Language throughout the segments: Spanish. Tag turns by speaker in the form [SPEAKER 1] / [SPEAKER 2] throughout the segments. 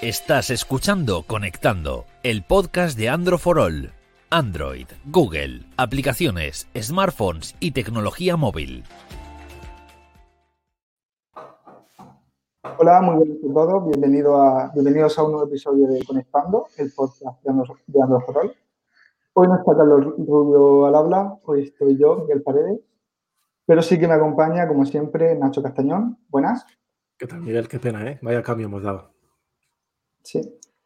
[SPEAKER 1] Estás escuchando Conectando, el podcast de Android for All. Android, Google, aplicaciones, smartphones y tecnología móvil.
[SPEAKER 2] Hola, muy buenas a todos. Bienvenido a, bienvenidos a un nuevo episodio de Conectando, el podcast de Android, de Android for All. Hoy no está Carlos Rubio al habla, hoy estoy yo, Miguel Paredes, pero sí que me acompaña, como siempre, Nacho Castañón. Buenas.
[SPEAKER 3] ¿Qué tal, Miguel? Qué pena, ¿eh? Vaya cambio hemos dado.
[SPEAKER 2] Sí.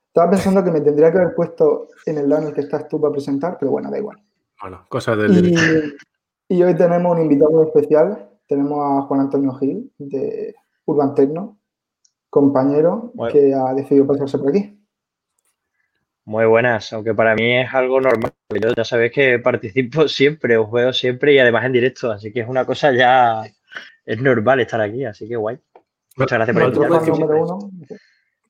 [SPEAKER 2] Estaba pensando que me tendría que haber puesto en el lado en el que estás tú para presentar, pero bueno, da igual.
[SPEAKER 3] Bueno, cosas del
[SPEAKER 2] y, y hoy tenemos un invitado especial. Tenemos a Juan Antonio Gil, de Urban Tecno, compañero que ha decidido pasarse por aquí.
[SPEAKER 4] Muy buenas, aunque para mí es algo normal. Yo ya sabéis que participo siempre, os juego siempre y además en directo, así que es una cosa ya, es normal estar aquí, así que guay. Muchas gracias por
[SPEAKER 3] invitarme.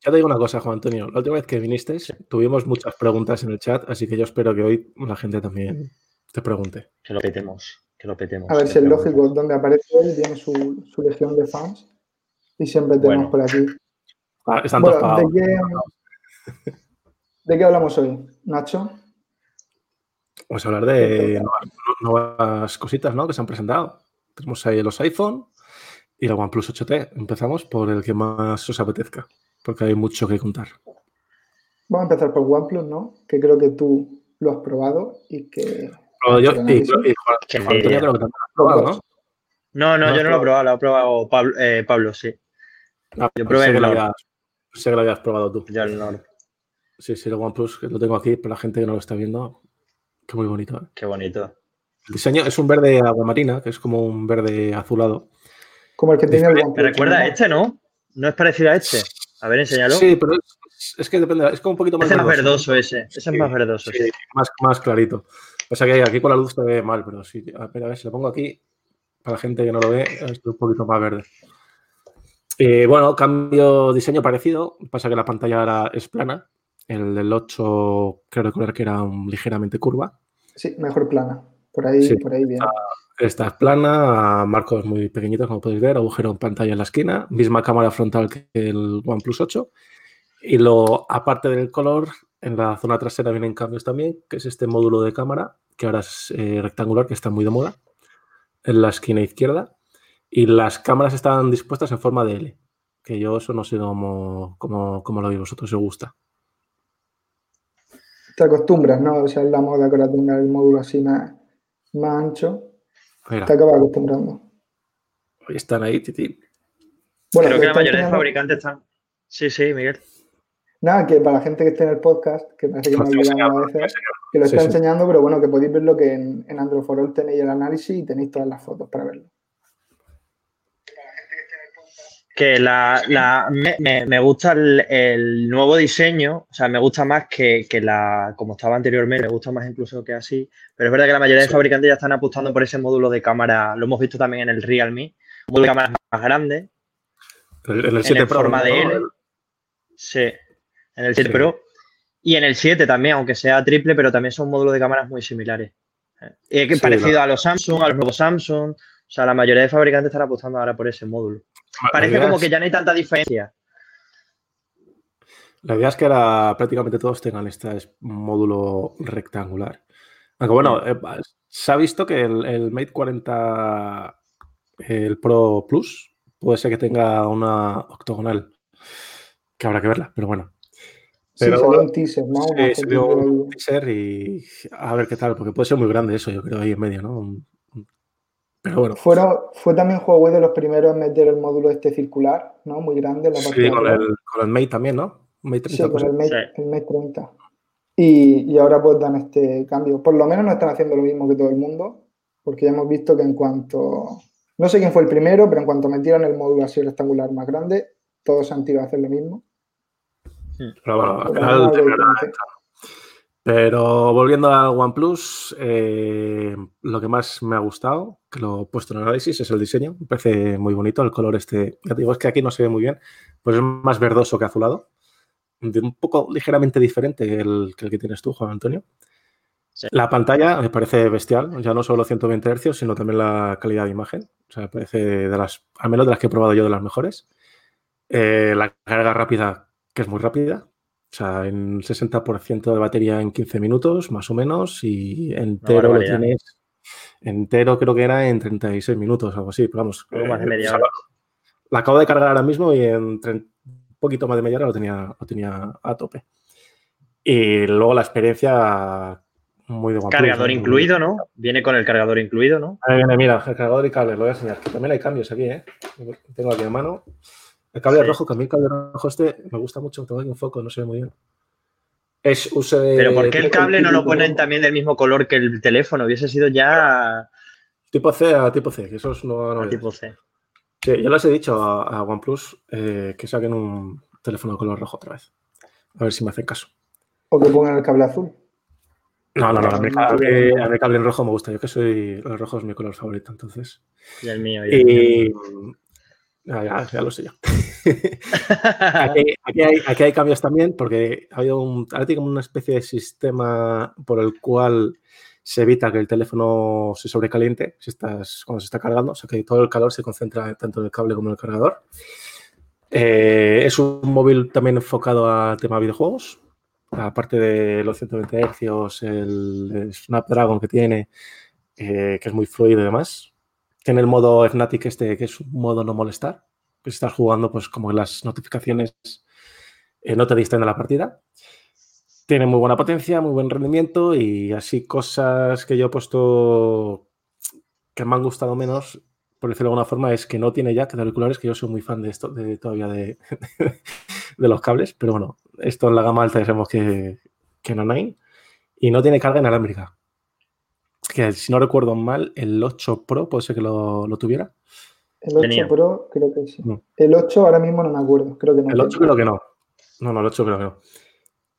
[SPEAKER 3] Ya te digo una cosa, Juan Antonio. La última vez que viniste tuvimos muchas preguntas en el chat, así que yo espero que hoy la gente también te pregunte.
[SPEAKER 4] Que lo petemos, que lo petemos.
[SPEAKER 2] A ver si es lógico, donde aparece él tiene su, su, legión de fans y siempre tenemos por aquí.
[SPEAKER 3] Ah, están bueno,
[SPEAKER 2] ¿de qué, ¿de qué, hablamos hoy, Nacho?
[SPEAKER 3] Vamos a hablar de nuevas, nuevas, cositas ¿no? que se han presentado. Tenemos ahí los iPhone y la OnePlus 8T. Empezamos por el que más os apetezca porque hay mucho que contar.
[SPEAKER 2] Vamos a empezar por OnePlus, ¿no? Que creo que tú lo has probado y que...
[SPEAKER 3] Pero yo, y, y, Juan, Juan Antonio creo que también lo has probado, ¿no?
[SPEAKER 4] No, no, yo no lo he probado, lo ha probado Pablo, eh, Pablo sí.
[SPEAKER 3] Ah, yo probé sé que, lo habías, sé que lo habías probado tú.
[SPEAKER 4] Ya el Nord.
[SPEAKER 3] Sí, sí, el OnePlus, que lo tengo aquí, para la gente que no lo está viendo, que muy bonito. ¿eh?
[SPEAKER 4] Qué bonito.
[SPEAKER 3] El diseño es un verde agua marina, que es como un verde azulado.
[SPEAKER 2] Como el que tiene el OnePlus.
[SPEAKER 4] Me recuerda a este, ¿no? ¿No es parecido a este? A ver, enséñalo.
[SPEAKER 3] Sí, pero es, es, que depende, es como un poquito más
[SPEAKER 4] Ese es más verdoso ese, ese es más verdoso.
[SPEAKER 3] Sí, Más, más clarito. O sea que aquí con la luz se ve mal, pero sí, a ver, a ver si lo pongo aquí, para la gente que no lo ve, es un poquito más verde. Eh, bueno, cambio diseño parecido, pasa que la pantalla ahora es plana, el del 8 creo recordar que era un, ligeramente curva.
[SPEAKER 2] Sí, mejor plana, por ahí, sí, por ahí bien.
[SPEAKER 3] Esta es plana, marcos muy pequeñitos, como podéis ver, agujero en pantalla en la esquina, misma cámara frontal que el OnePlus 8. Y lo, aparte del color, en la zona trasera vienen cambios también, que es este módulo de cámara, que ahora es eh, rectangular, que está muy de moda, en la esquina izquierda. Y las cámaras están dispuestas en forma de L, que yo eso no sé cómo, cómo, cómo lo veis vosotros, si os gusta.
[SPEAKER 2] Te acostumbras, ¿no? O sea, es la moda que ahora tenga el módulo así más, más ancho.
[SPEAKER 3] Mira.
[SPEAKER 2] Te acabas acostumbrando.
[SPEAKER 3] Hoy están ahí, Titi.
[SPEAKER 4] Bueno, Creo que la mayoría de fabricantes están. Sí, sí, Miguel.
[SPEAKER 2] Nada, que para la gente que esté en el podcast, que parece que me olvidado a veces, que lo está sí, enseñando, pero bueno, que podéis verlo que en, en Android for All tenéis el análisis y tenéis todas las fotos para verlo.
[SPEAKER 4] Que la, la me, me, me, gusta el, el, nuevo diseño, o sea, me gusta más que, que, la, como estaba anteriormente, me gusta más incluso que así, pero es verdad que la mayoría de fabricantes ya están apostando por ese módulo de cámara, lo hemos visto también en el Realme, un módulo de cámaras más grande,
[SPEAKER 3] el, en el 7
[SPEAKER 4] en
[SPEAKER 3] Pro,
[SPEAKER 4] forma de L, sí, en el 7 sí. Pro, y en el 7 también, aunque sea triple, pero también son módulos de cámaras muy similares. Eh, sí, parecido no. a los Samsung, a los nuevos Samsung, o sea, la mayoría de fabricantes están apostando ahora por ese módulo. Parece como que ya no hay tanta diferencia.
[SPEAKER 3] La idea es que ahora prácticamente todos tengan este módulo rectangular. Aunque bueno, eh, se ha visto que el, el, Mate 40, el Pro Plus, puede ser que tenga una octogonal, que habrá que verla, pero bueno.
[SPEAKER 2] Pero, sí, un teaser, ¿no?
[SPEAKER 3] Sí, se un teaser y a ver qué tal, porque puede ser muy grande eso, yo creo, ahí en medio, ¿no? Pero bueno.
[SPEAKER 2] Fueron, fue también Huawei de los primeros en meter el módulo este circular, ¿no? Muy grande. En la
[SPEAKER 3] sí, con el, con el, Mate también, ¿no?
[SPEAKER 2] Mate 30, sí, con el Mate, sí. el Mate 30. Y, y, ahora pues dan este cambio. Por lo menos no están haciendo lo mismo que todo el mundo, porque ya hemos visto que en cuanto... No sé quién fue el primero, pero en cuanto metieron el módulo así rectangular más grande, todos se han tirado a hacer lo mismo.
[SPEAKER 3] Pero bueno, al final pero volviendo a OnePlus, eh, lo que más me ha gustado, que lo he puesto en análisis, es el diseño. Me parece muy bonito el color este. Ya te digo, es que aquí no se ve muy bien, pues es más verdoso que azulado. Un poco ligeramente diferente que el que, el que tienes tú, Juan Antonio. Sí. La pantalla me parece bestial, ya no solo 120 Hz, sino también la calidad de imagen. O sea, me parece de las, al menos de las que he probado yo, de las mejores. Eh, la carga rápida que es muy rápida. O sea, en 60% de batería en 15 minutos, más o menos, y entero lo tienes. Entero creo que era en 36 minutos, algo así, pero vamos.
[SPEAKER 4] más de media hora.
[SPEAKER 3] La acabo de cargar ahora mismo y en un poquito más de media hora lo tenía, lo tenía a tope. Y luego la experiencia muy de
[SPEAKER 4] OnePlus. Cargador incluido, ¿no? Viene con el cargador incluido, ¿no?
[SPEAKER 3] Ahí viene, mira, el cargador y cable, lo voy a enseñar. También hay cambios aquí, ¿eh? Tengo aquí a mano. El cable rojo, que a mí el cable rojo este me gusta mucho, tengo aquí un foco, no se ve muy bien. Es
[SPEAKER 4] Pero ¿por qué el cable no lo ponen también del mismo color que el teléfono? Hubiese sido ya...
[SPEAKER 3] Tipo C a tipo C, que eso es no,
[SPEAKER 4] a tipo C.
[SPEAKER 3] Sí, yo les he dicho a, OnePlus eh, que saquen un teléfono de color rojo otra vez. A ver si me hacen caso.
[SPEAKER 2] O que pongan el cable azul.
[SPEAKER 3] No, no, no, a mí, el cable en rojo me gusta. Yo que soy, el rojo es mi color favorito, entonces.
[SPEAKER 4] Y el mío.
[SPEAKER 3] Y, ya, ya, lo sé yo. aquí, hay, cambios también porque ha habido un, ahora tiene como una especie de sistema por el cual se evita que el teléfono se sobrecaliente si estás, cuando se está cargando, o sea que todo el calor se concentra tanto en el cable como en el cargador. Eh, es un móvil también enfocado al tema de videojuegos, aparte de los 120 Hz, el Snapdragon que tiene, eh, que es muy fluido y demás. Tiene el modo Fnatic este, que es un modo no molestar, que si estás jugando, pues como las notificaciones eh, no te distraen de la partida. Tiene muy buena potencia, muy buen rendimiento y así cosas que yo he puesto que me han gustado menos, por decirlo de alguna forma, es que no tiene jack de auriculares, que yo soy muy fan de esto, de todavía de, de los cables, pero bueno, esto en la gama alta ya sabemos que, que no hay. Y no tiene carga inalámbrica. Que si no recuerdo mal, el 8 Pro puede ser que lo, tuviera.
[SPEAKER 2] El 8 Pro creo que sí. Mm. El 8 ahora mismo no me acuerdo, creo que no.
[SPEAKER 3] El 8 creo que no. No, no, el 8 creo que no.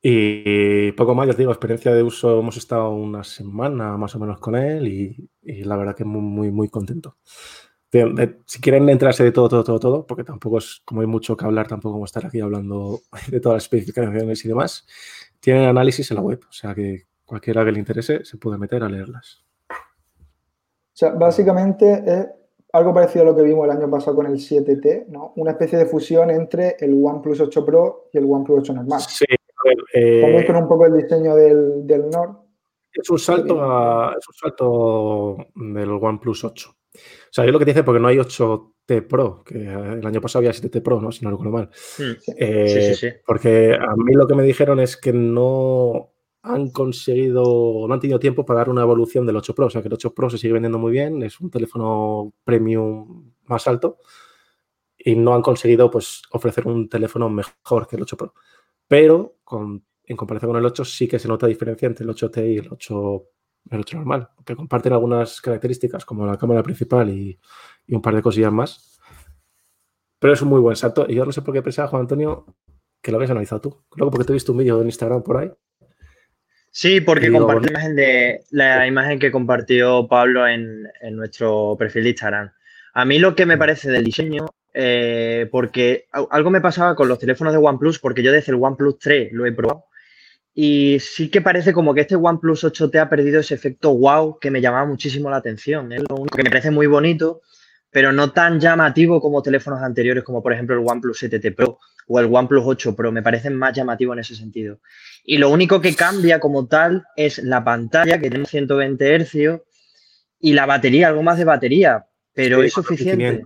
[SPEAKER 3] Y poco más, ya digo, experiencia de uso, hemos estado una semana más o menos con él y, y la verdad que muy, muy, muy contento si quieren entrarse de todo, todo, todo, todo, porque tampoco es, como hay mucho que hablar, tampoco a estar aquí hablando de todas las especificaciones y demás, tienen análisis en la web, o sea que cualquiera que le interese se puede meter a leerlas.
[SPEAKER 2] O sea, básicamente es algo parecido a lo que vimos el año pasado con el 7T, ¿no? Una especie de fusión entre el OnePlus 8 Pro y el OnePlus 8 normal.
[SPEAKER 3] Sí, a ver, eh,
[SPEAKER 2] con un poco el diseño del, del Nord.
[SPEAKER 3] Es un salto, es un salto del OnePlus 8. O sea, yo lo que te dice, porque no hay 8T Pro, que el año pasado había 7T Pro, ¿no? Si no recuerdo mal. Hmm. Eh, sí, sí, sí. Porque a mí lo que me dijeron es que no han conseguido, no han tenido tiempo para dar una evolución del 8 Pro. O sea, que el 8 Pro se sigue vendiendo muy bien, es un teléfono premium más alto y no han conseguido pues, ofrecer un teléfono mejor que el 8 Pro. Pero en comparación con el 8 sí que se nota diferencia entre el 8T y el 8 el 8 normal, que comparten algunas características como la cámara principal y, un par de cosillas más. Pero es un muy buen salto. Y yo no sé por qué pensaba, Juan Antonio, que lo habías analizado tú. Luego porque te he visto un vídeo en Instagram por ahí.
[SPEAKER 4] Sí, porque compartí la imagen, de, la imagen que compartió Pablo en, nuestro perfil de Instagram. A mí lo que me parece del diseño, eh, porque algo me pasaba con los teléfonos de OnePlus, porque yo desde el OnePlus 3 lo he probado y sí que parece como que este OnePlus 8T ha perdido ese efecto wow que me llamaba muchísimo la atención. Es lo único que me parece muy bonito, pero no tan llamativo como teléfonos anteriores, como por ejemplo el OnePlus 7T Pro o el OnePlus 8 Pro. Me parecen más llamativos en ese sentido. Y lo único que cambia como tal es la pantalla, que tiene 120 Hz, y la batería, algo más de batería, pero es suficiente.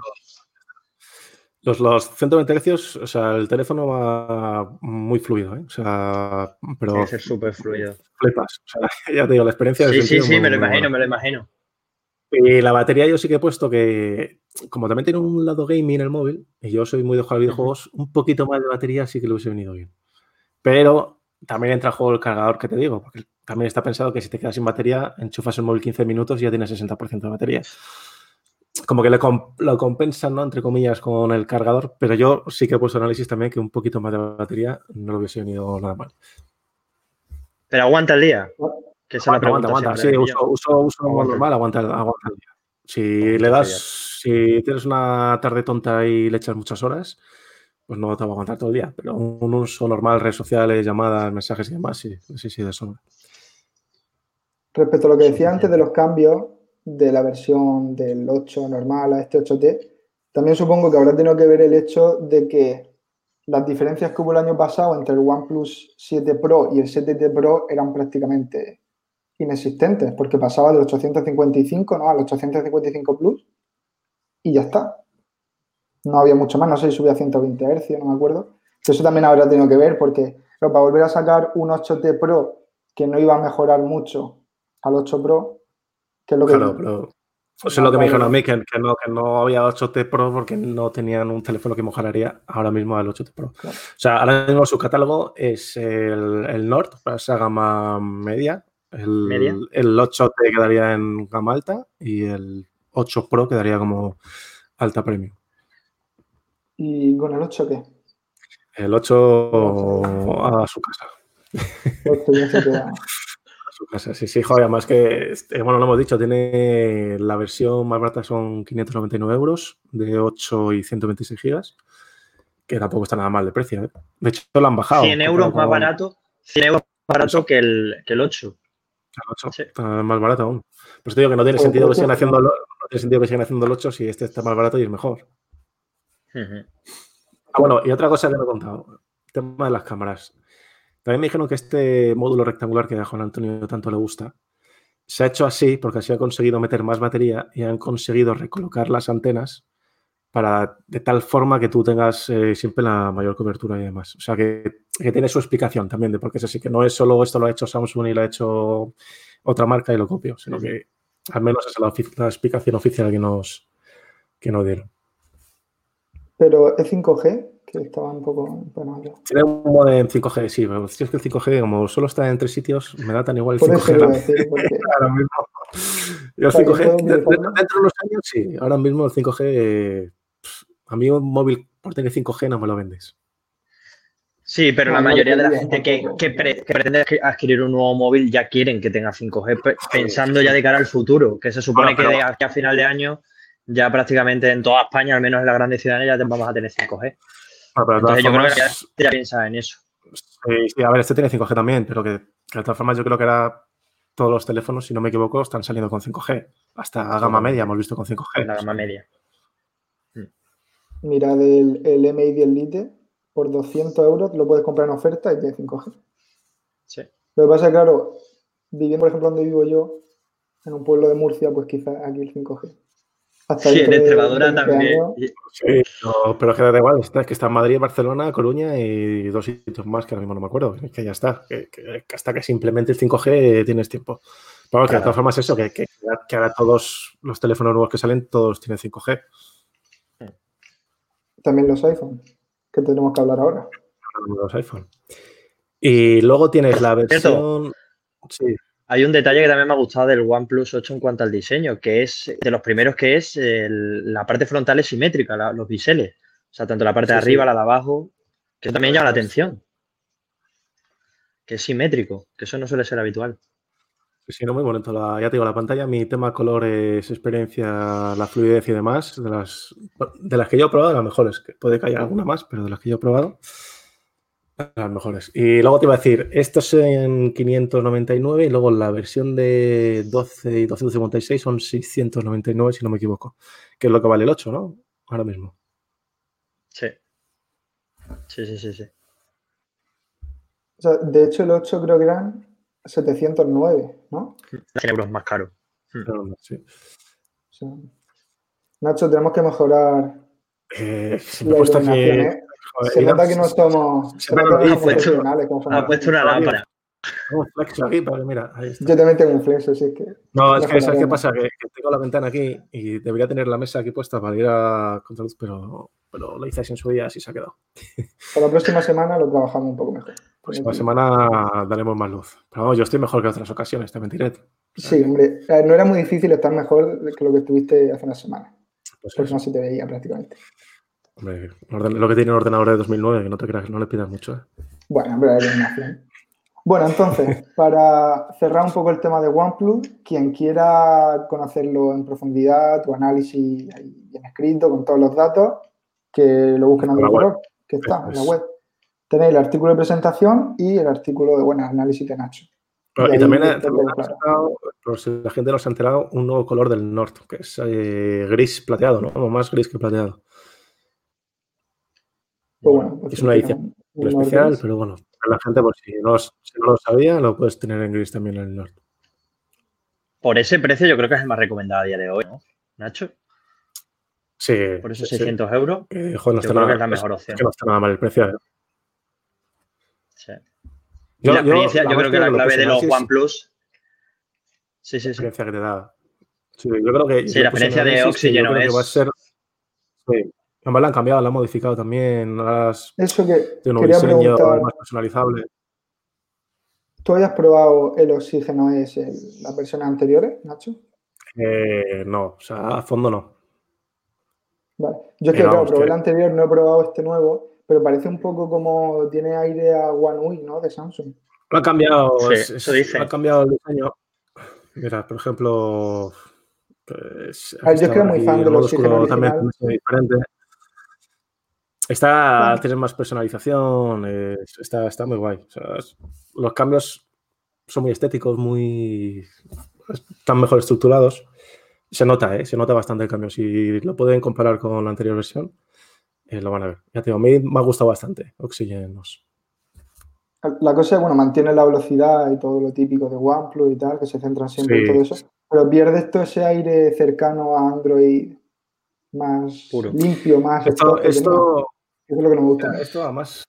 [SPEAKER 3] Los, los 120 Hz, o sea, el teléfono va muy fluido, ¿eh? O sea, pero.
[SPEAKER 4] Tiene ser súper fluido.
[SPEAKER 3] Flipas. O sea, ya te digo, la experiencia.
[SPEAKER 4] Sí, sí, sí, me lo imagino, me lo imagino.
[SPEAKER 3] Y la batería yo sí que he puesto que, como también tiene un lado gaming el móvil, y yo soy muy de jugar videojuegos, un poquito más de batería sí que le hubiese venido bien. Pero también entra en juego el cargador que te digo, porque también está pensado que si te quedas sin batería, enchufas el móvil 15 minutos y ya tienes 60% de batería como que lo compensan, ¿no? Entre comillas, con el cargador, pero yo sí que he puesto análisis también que un poquito más de batería no lo hubiese venido nada mal.
[SPEAKER 4] Pero aguanta el día. Que
[SPEAKER 3] aguanta, aguanta, aguanta. Sí, uso, uso, uso normal, aguanta, aguanta el día. Si le das, si tienes una tarde tonta y le echas muchas horas, pues no te va a aguantar todo el día. Pero un uso normal, redes sociales, llamadas, mensajes y demás, sí, sí, sí, de sobra.
[SPEAKER 2] Respecto a lo que decía antes de los cambios, de la versión del 8 normal a este 8T, también supongo que habrá tenido que ver el hecho de que las diferencias que hubo el año pasado entre el OnePlus 7 Pro y el 7T Pro eran prácticamente inexistentes, porque pasaba del 855 ¿no? al 855 Plus y ya está. No había mucho más, no sé si subía a 120 Hz, no me acuerdo. Eso también habrá tenido que ver porque pero para volver a sacar un 8T Pro que no iba a mejorar mucho al 8 Pro, que es lo que...
[SPEAKER 3] Claro, pero eso es lo que me dijeron a mí, que, no, que no había 8T Pro porque no tenían un teléfono que mejoraría ahora mismo al 8T Pro. O sea, ahora mismo su catálogo es el, el Nord, para esa gama media. El, el 8T quedaría en gama alta y el 8 Pro quedaría como alta premium.
[SPEAKER 2] ¿Y con el 8 qué?
[SPEAKER 3] El 8 a su casa. a su casa, sí, sí, joder, además que, este, bueno, lo hemos dicho, tiene la versión más barata son 599 euros de 8 y 126 gigas, que tampoco está nada mal de precio. ¿eh? De hecho, lo han bajado.
[SPEAKER 4] 100 euros más barato, 100 euros más barato que el, que el 8.
[SPEAKER 3] El 8 está más barato aún. Pues te digo que no tiene sentido que sigan haciendo, no tiene sentido que sigan haciendo el 8 si este está más barato y es mejor. Ah, bueno, y otra cosa que no he contado, el tema de las cámaras. También me dijeron que este módulo rectangular que a Juan Antonio tanto le gusta, se ha hecho así porque así ha conseguido meter más batería y han conseguido recolocar las antenas para de tal forma que tú tengas eh, siempre la mayor cobertura y demás. O sea que, tiene su explicación también de por qué es así, que no es solo esto lo ha hecho Samsung y lo ha hecho otra marca y lo copio, sino que al menos esa es la, explicación oficial que nos, que nos dieron.
[SPEAKER 2] Pero es 5G, que estaba un poco...
[SPEAKER 3] Tiene un modem 5G, sí, pero si es que el 5G, como solo está en tres sitios, me da tan igual el 5G. ahora mismo. el 5G, dentro, de unos años, sí. Ahora mismo el 5G, a mí un móvil por tener 5G no me lo vendes.
[SPEAKER 4] Sí, pero la mayoría de la gente que, que, pretende adquirir un nuevo móvil ya quieren que tenga 5G, pensando ya de cara al futuro, que se supone que aquí a final de año ya prácticamente en toda España, al menos en las grandes ciudades, ya vamos a tener 5G. Entonces yo creo que ya, piensa en eso.
[SPEAKER 3] Sí, a ver, este tiene 5G también, pero que, de todas formas yo creo que era todos los teléfonos, si no me equivoco, están saliendo con 5G. Hasta gama media hemos visto con 5G.
[SPEAKER 4] La gama media.
[SPEAKER 2] Mira, del el MI 10 Lite, por 200 euros lo puedes comprar en oferta y tiene 5G. Sí. Lo que pasa es que, claro, viviendo, por ejemplo, donde vivo yo, en un pueblo de Murcia, pues quizás aquí el 5G
[SPEAKER 4] sí, en Extremadura también.
[SPEAKER 3] Sí, pero es que da igual, está, que está en Madrid, Barcelona, Coruña y dos sitios más que ahora mismo no me acuerdo. Que ya está, que, hasta que simplemente el 5G tienes tiempo. Pero que de todas formas eso, que, que, ahora todos los teléfonos nuevos que salen, todos tienen 5G.
[SPEAKER 2] También los iPhone, que tenemos que hablar ahora.
[SPEAKER 3] Los iPhone. Y luego tienes la versión...
[SPEAKER 4] Sí. Hay un detalle que también me ha gustado del OnePlus 8 en cuanto al diseño, que es de los primeros que es la parte frontal es simétrica, los biseles. O sea, tanto la parte de arriba, la de abajo, que también llama la atención. Que es simétrico, que eso no suele ser habitual.
[SPEAKER 3] Sí, no, muy bonito. ya te digo, la pantalla, mi tema color es experiencia, la fluidez y demás. De las, de las que yo he probado, las mejores. Puede que haya alguna más, pero de las que yo he probado, las mejores. Y luego te iba a decir, esto es en 599 y luego la versión de 12 y 256 son 699, si no me equivoco, que es lo que vale el 8, ¿no? Ahora mismo.
[SPEAKER 4] Sí. Sí, sí, sí, sí.
[SPEAKER 2] O sea, de hecho, el 8 creo que eran 709, ¿no?
[SPEAKER 4] 100 euros más caro.
[SPEAKER 2] Sí. Nacho, tenemos que mejorar
[SPEAKER 3] eh, la iluminación, ¿eh?
[SPEAKER 2] se nota que no somos, se nota que
[SPEAKER 4] profesionales. Ha puesto una lámpara.
[SPEAKER 3] Un flex aquí, pero mira, ahí está.
[SPEAKER 2] Yo también tengo un flex, así que.
[SPEAKER 3] No, es que ¿sabes qué pasa? Que, tengo la ventana aquí y debería tener la mesa aquí puesta para ir a contraluz, pero, pero lo hice así en su día, así se ha quedado.
[SPEAKER 2] Para la próxima semana lo trabajamos un poco mejor.
[SPEAKER 3] Próxima semana daremos más luz. Pero vamos, yo estoy mejor que otras ocasiones, te mentiré.
[SPEAKER 2] Sí, hombre, no era muy difícil estar mejor que lo que estuviste hace una semana. Pues porque no se te veía prácticamente
[SPEAKER 3] lo que tiene un ordenador de 2009, que no te creas que no le pidas mucho. ¿eh?
[SPEAKER 2] Bueno, hombre, iluminación. Bueno, entonces, para cerrar un poco el tema de OnePlus, quien quiera conocerlo en profundidad, tu análisis bien escrito, con todos los datos, que lo busquen en el blog, que está en la web. Tenéis el artículo de presentación y el artículo de buen análisis de Nacho.
[SPEAKER 3] Y, también, ha sacado, por si la gente no se ha enterado, un nuevo color del norte, que es eh, gris plateado, ¿no? O más gris que plateado.
[SPEAKER 2] Pues bueno, pues
[SPEAKER 3] es una edición especial, pero bueno, la gente, por si no, si no, lo sabía, lo puedes tener en gris también en el norte.
[SPEAKER 4] Por ese precio yo creo que es el más recomendado a día de hoy, ¿no? Nacho.
[SPEAKER 3] Sí.
[SPEAKER 4] Por esos 600 euros.
[SPEAKER 3] Eh, joder, no está nada, es la mejor opción. que no está nada mal el precio. ¿eh?
[SPEAKER 4] Sí. Yo, la experiencia, yo, creo que la clave de los OnePlus. Sí, sí, sí.
[SPEAKER 3] La experiencia que te da. Sí, yo creo que.
[SPEAKER 4] Sí, la experiencia de oxígeno es.
[SPEAKER 3] va a ser, sí. Además la han cambiado, la han modificado también. Las,
[SPEAKER 2] Eso que.
[SPEAKER 3] Tiene un diseño más personalizable.
[SPEAKER 2] ¿Tú hayas probado el oxígeno es las versiones anteriores, Nacho?
[SPEAKER 3] Eh, no, o sea, a fondo no.
[SPEAKER 2] Vale. Yo es que, claro, probé el anterior, no he probado este nuevo, pero parece un poco como tiene aire a One UI, ¿no? De Samsung.
[SPEAKER 3] Lo ha cambiado,
[SPEAKER 4] sí, eso dice.
[SPEAKER 3] ha cambiado el diseño. Mira, por ejemplo.
[SPEAKER 2] Pues, yo es que era muy fan de los
[SPEAKER 3] también diferente. Está, tiene más personalización, está, está muy guay. O sea, los cambios son muy estéticos, muy están mejor estructurados. Se nota, ¿eh? se nota bastante el cambio. Si lo pueden comparar con la anterior versión, eh, lo van a ver. Ya te digo, a mí me ha gustado bastante Oxygenos.
[SPEAKER 2] La cosa es, bueno, mantiene la velocidad y todo lo típico de OnePlus y tal, que se centran siempre en todo eso, pero pierde esto ese aire cercano a Android más limpio, más...
[SPEAKER 3] Esto, esto,
[SPEAKER 2] es lo que no me gusta.
[SPEAKER 3] Esto además,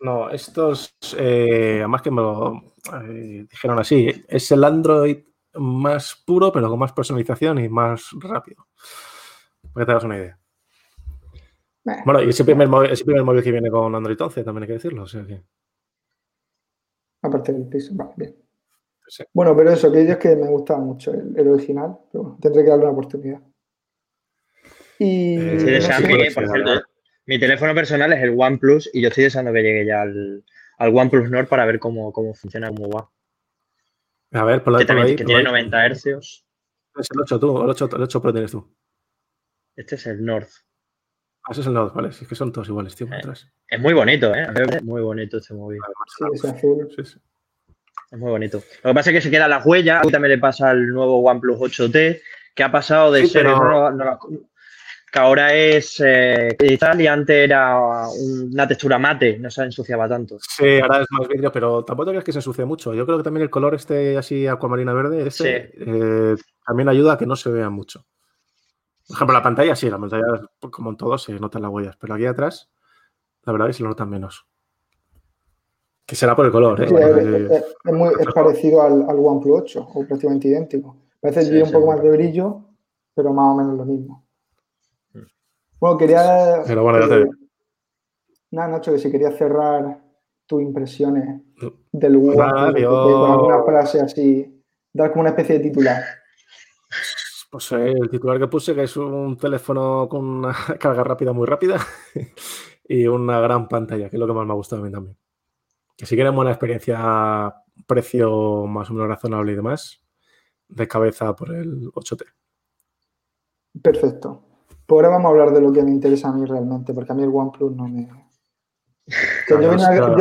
[SPEAKER 3] no, estos, eh, además que me lo eh, dijeron así, es el Android más puro, pero con más personalización y más rápido. Para que te hagas una idea. Bueno, y ese primer, móvil, ese primer móvil que viene con Android 11, también hay que decirlo. O sea que...
[SPEAKER 2] Aparte del piso, vale, bien. Bueno, pero eso, que es que me gustaba mucho el, original, pero tendré que darle una oportunidad. Y.
[SPEAKER 4] Eh, sí, por cierto, mi teléfono personal es el OnePlus y yo estoy deseando que llegue ya al, al OnePlus Nord para ver cómo, cómo funciona, cómo va.
[SPEAKER 3] A ver, por la
[SPEAKER 4] que, también, que tiene 90 hercios.
[SPEAKER 3] Es el 8 tú, el 8, el 8 Pro tienes tú.
[SPEAKER 4] Este es el Nord.
[SPEAKER 3] Ah, ese es el Nord, vale. Es que son todos iguales, tío.
[SPEAKER 4] Eh, es muy bonito, ¿eh? Es muy bonito este móvil.
[SPEAKER 2] Sí, es azul.
[SPEAKER 3] Sí, sí.
[SPEAKER 4] Es muy bonito. Lo que pasa es que se queda la huella. También le pasa al nuevo OnePlus 8T, que ha pasado de ser. No, no, que ahora es eh, cristal y antes era una textura mate, no se ensuciaba tanto.
[SPEAKER 3] Sí, ahora es más vidrio, pero tampoco crees que se ensucie mucho. Yo creo que también el color este así acuamarina verde, este, eh, también ayuda a que no se vea mucho. Por ejemplo, la pantalla sí, la pantalla como en todo se notan las huellas, pero aquí atrás la verdad es que se lo notan menos. Que será por el color, ¿eh?
[SPEAKER 2] es, muy, parecido al, OnePlus 8, o prácticamente idéntico. A veces sí, un poco más de brillo, pero más o menos lo mismo. Bueno, quería.
[SPEAKER 3] Pero bueno, ya te...
[SPEAKER 2] Eh, nada, Nacho, que si querías cerrar tus impresiones del Google, con alguna frase así, dar como una especie de titular.
[SPEAKER 3] Pues eh, el titular que puse, que es un teléfono con una carga rápida, muy rápida, y una gran pantalla, que es lo que más me ha gustado a mí también. Que si quieren buena experiencia, precio más o menos razonable y demás, de cabeza por el 8T.
[SPEAKER 2] Perfecto. Pues ahora vamos a hablar de lo que me interesa a mí realmente, porque a mí el OnePlus no me... yo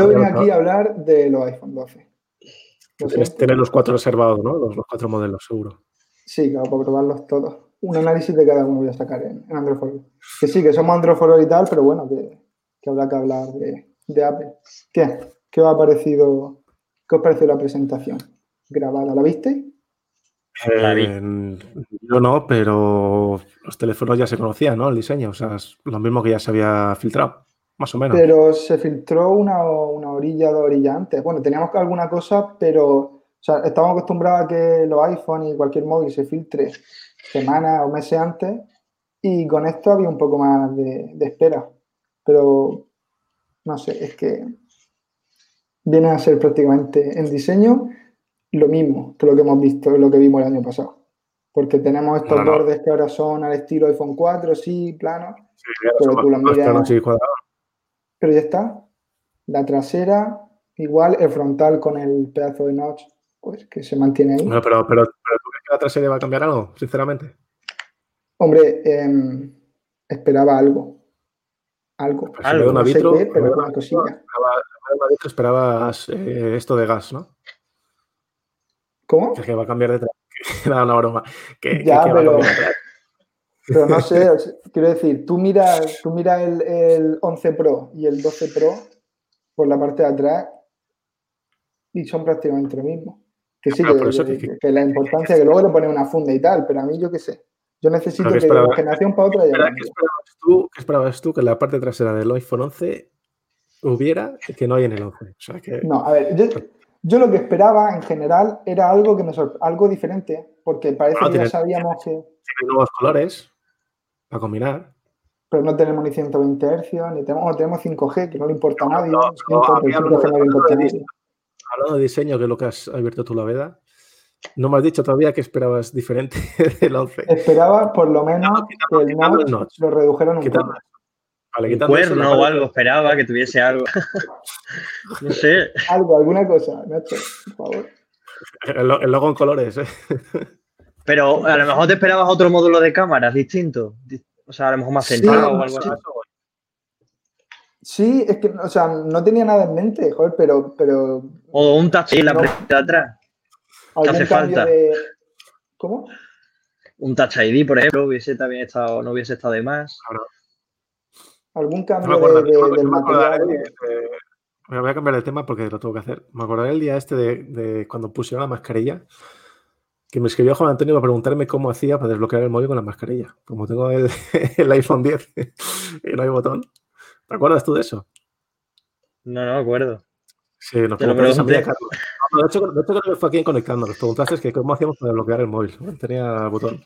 [SPEAKER 2] vine, aquí a hablar de los iPhone 12.
[SPEAKER 3] Tienes tener los cuatro reservados, ¿no? Los, cuatro modelos, seguro.
[SPEAKER 2] Sí, claro, para probarlos todos. Un análisis de cada uno voy a sacar en, Android for Que sí, que somos Android y tal, pero bueno, que, habrá que hablar de, Apple. ¿Qué? ¿Qué os ha parecido? ¿Qué os pareció la presentación grabada? ¿La visteis?
[SPEAKER 3] Eh, yo no, pero los teléfonos ya se conocían, ¿no? El diseño, o sea, es lo mismo que ya se había filtrado, más o menos.
[SPEAKER 2] Pero se filtró una, una orilla, dos orillas antes. Bueno, teníamos alguna cosa, pero o sea, estábamos acostumbrados a que los iPhone y cualquier móvil se filtre semanas o meses antes y con esto había un poco más de, de espera. Pero, no sé, es que viene a ser prácticamente el diseño lo mismo que lo que hemos visto, lo que vimos el año pasado. Porque tenemos estos bordes que ahora son al estilo iPhone 4, sí, plano. pero tú Pero ya está. La trasera, igual, el frontal con el pedazo de notch, pues que se mantiene ahí.
[SPEAKER 3] pero, pero, pero, ¿tú crees que la trasera va a cambiar algo, sinceramente?
[SPEAKER 2] Hombre, em, esperaba algo. Algo.
[SPEAKER 3] Pues algo, no sé qué, pero una cosilla. Esperabas eh, esto de gas, ¿no?
[SPEAKER 2] ¿Cómo?
[SPEAKER 3] Que va a cambiar de traje. Era una broma. Que,
[SPEAKER 2] ya, pero... Pero no sé, quiero decir, tú miras, tú miras el, el 11 Pro y el 12 Pro por la parte de atrás y son prácticamente lo mismo. Que sí, que, la importancia que luego le pone una funda y tal, pero a mí yo qué sé. Yo necesito que, de una generación para otra
[SPEAKER 3] ¿Qué esperabas, tú, ¿Qué esperabas tú que la parte trasera del iPhone 11 hubiera que no hay en el 11? O sea, que...
[SPEAKER 2] No, a ver, yo, yo, lo que esperaba en general era algo que me algo diferente, porque parece que ya sabíamos que.
[SPEAKER 3] Tiene nuevos colores para combinar.
[SPEAKER 2] Pero no tenemos ni 120 Hz, ni tenemos, tenemos 5G, que no le importa a nadie.
[SPEAKER 3] No, no, hablando de diseño, que es lo que has abierto tú la veda, no me has dicho todavía que esperabas diferente del 11.
[SPEAKER 2] Esperaba por lo menos que el notch, lo redujeran un poco.
[SPEAKER 4] Vale, un cuerno o algo, esperaba que tuviese algo. no sé.
[SPEAKER 2] Algo, alguna cosa, Nacho, por favor.
[SPEAKER 3] El, logo en colores, ¿eh?
[SPEAKER 4] Pero a lo mejor te esperabas otro módulo de cámaras distinto. O sea, a lo mejor más centrado o algo así.
[SPEAKER 2] Sí, es que, o sea, no tenía nada en mente, joder, pero. pero
[SPEAKER 4] o un touch en la parte de atrás. ¿Qué hace falta?
[SPEAKER 2] ¿Cómo?
[SPEAKER 4] Un touch ID, por ejemplo, hubiese también estado, no hubiese estado de más.
[SPEAKER 2] ¿Algún cambio de, del material?
[SPEAKER 3] me voy a cambiar de tema porque lo tengo que hacer. Me acordaré el día este de, cuando pusieron la mascarilla, que me escribió Juan Antonio para preguntarme cómo hacía para desbloquear el móvil con la mascarilla. Como tengo el, el iPhone 10 y no hay botón. ¿Te acuerdas tú de eso?
[SPEAKER 4] No, no me acuerdo.
[SPEAKER 3] Sí, nos preguntaste a mí, Carlos. de, hecho, de hecho, creo que fue aquí Conectando. Nos preguntaste que cómo hacíamos para desbloquear el móvil. Tenía el botón.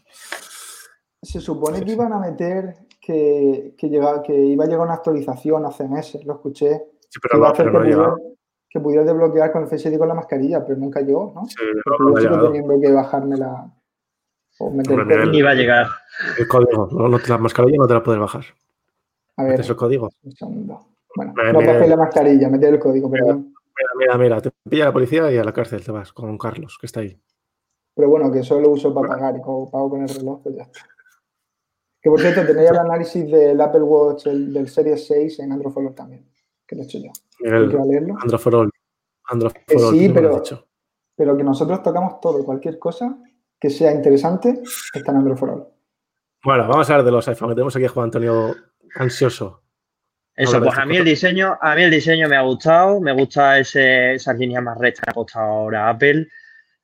[SPEAKER 2] Se supone que iban a meter que, que, que iba a llegar una actualización hace meses, lo escuché.
[SPEAKER 3] Sí, pero, no, pero
[SPEAKER 2] que,
[SPEAKER 3] no
[SPEAKER 2] que pudiera desbloquear con el Face ID con la mascarilla, pero nunca llegó, ¿no? Sí, yo sigo teniendo que bajarme la.
[SPEAKER 4] O meter el Iba a llegar.
[SPEAKER 3] El código, no, no, la mascarilla no te la puedes bajar.
[SPEAKER 2] A ver.
[SPEAKER 3] ¿Es el código?
[SPEAKER 2] Un segundo. Bueno, no te la mascarilla, meter el código, perdón.
[SPEAKER 3] Mira, mira, mira, te pilla la policía y a la cárcel te vas con Carlos, que está ahí.
[SPEAKER 2] Pero bueno, que solo uso para pagar y como pago con el reloj, pues ya está. Que por cierto, tenéis el análisis del Apple Watch del Series 6 en Android for también, que lo he hecho yo.
[SPEAKER 3] El Android for All. Android
[SPEAKER 2] for sí, pero, pero que nosotros tocamos todo, cualquier cosa que sea interesante, está en Android for
[SPEAKER 3] Bueno, vamos a hablar de los iPhones. Tenemos aquí a Juan Antonio ansioso.
[SPEAKER 4] Eso, pues a mí el diseño, a mí el diseño me ha gustado, me gusta ese, esas líneas más rectas que ha costado ahora Apple,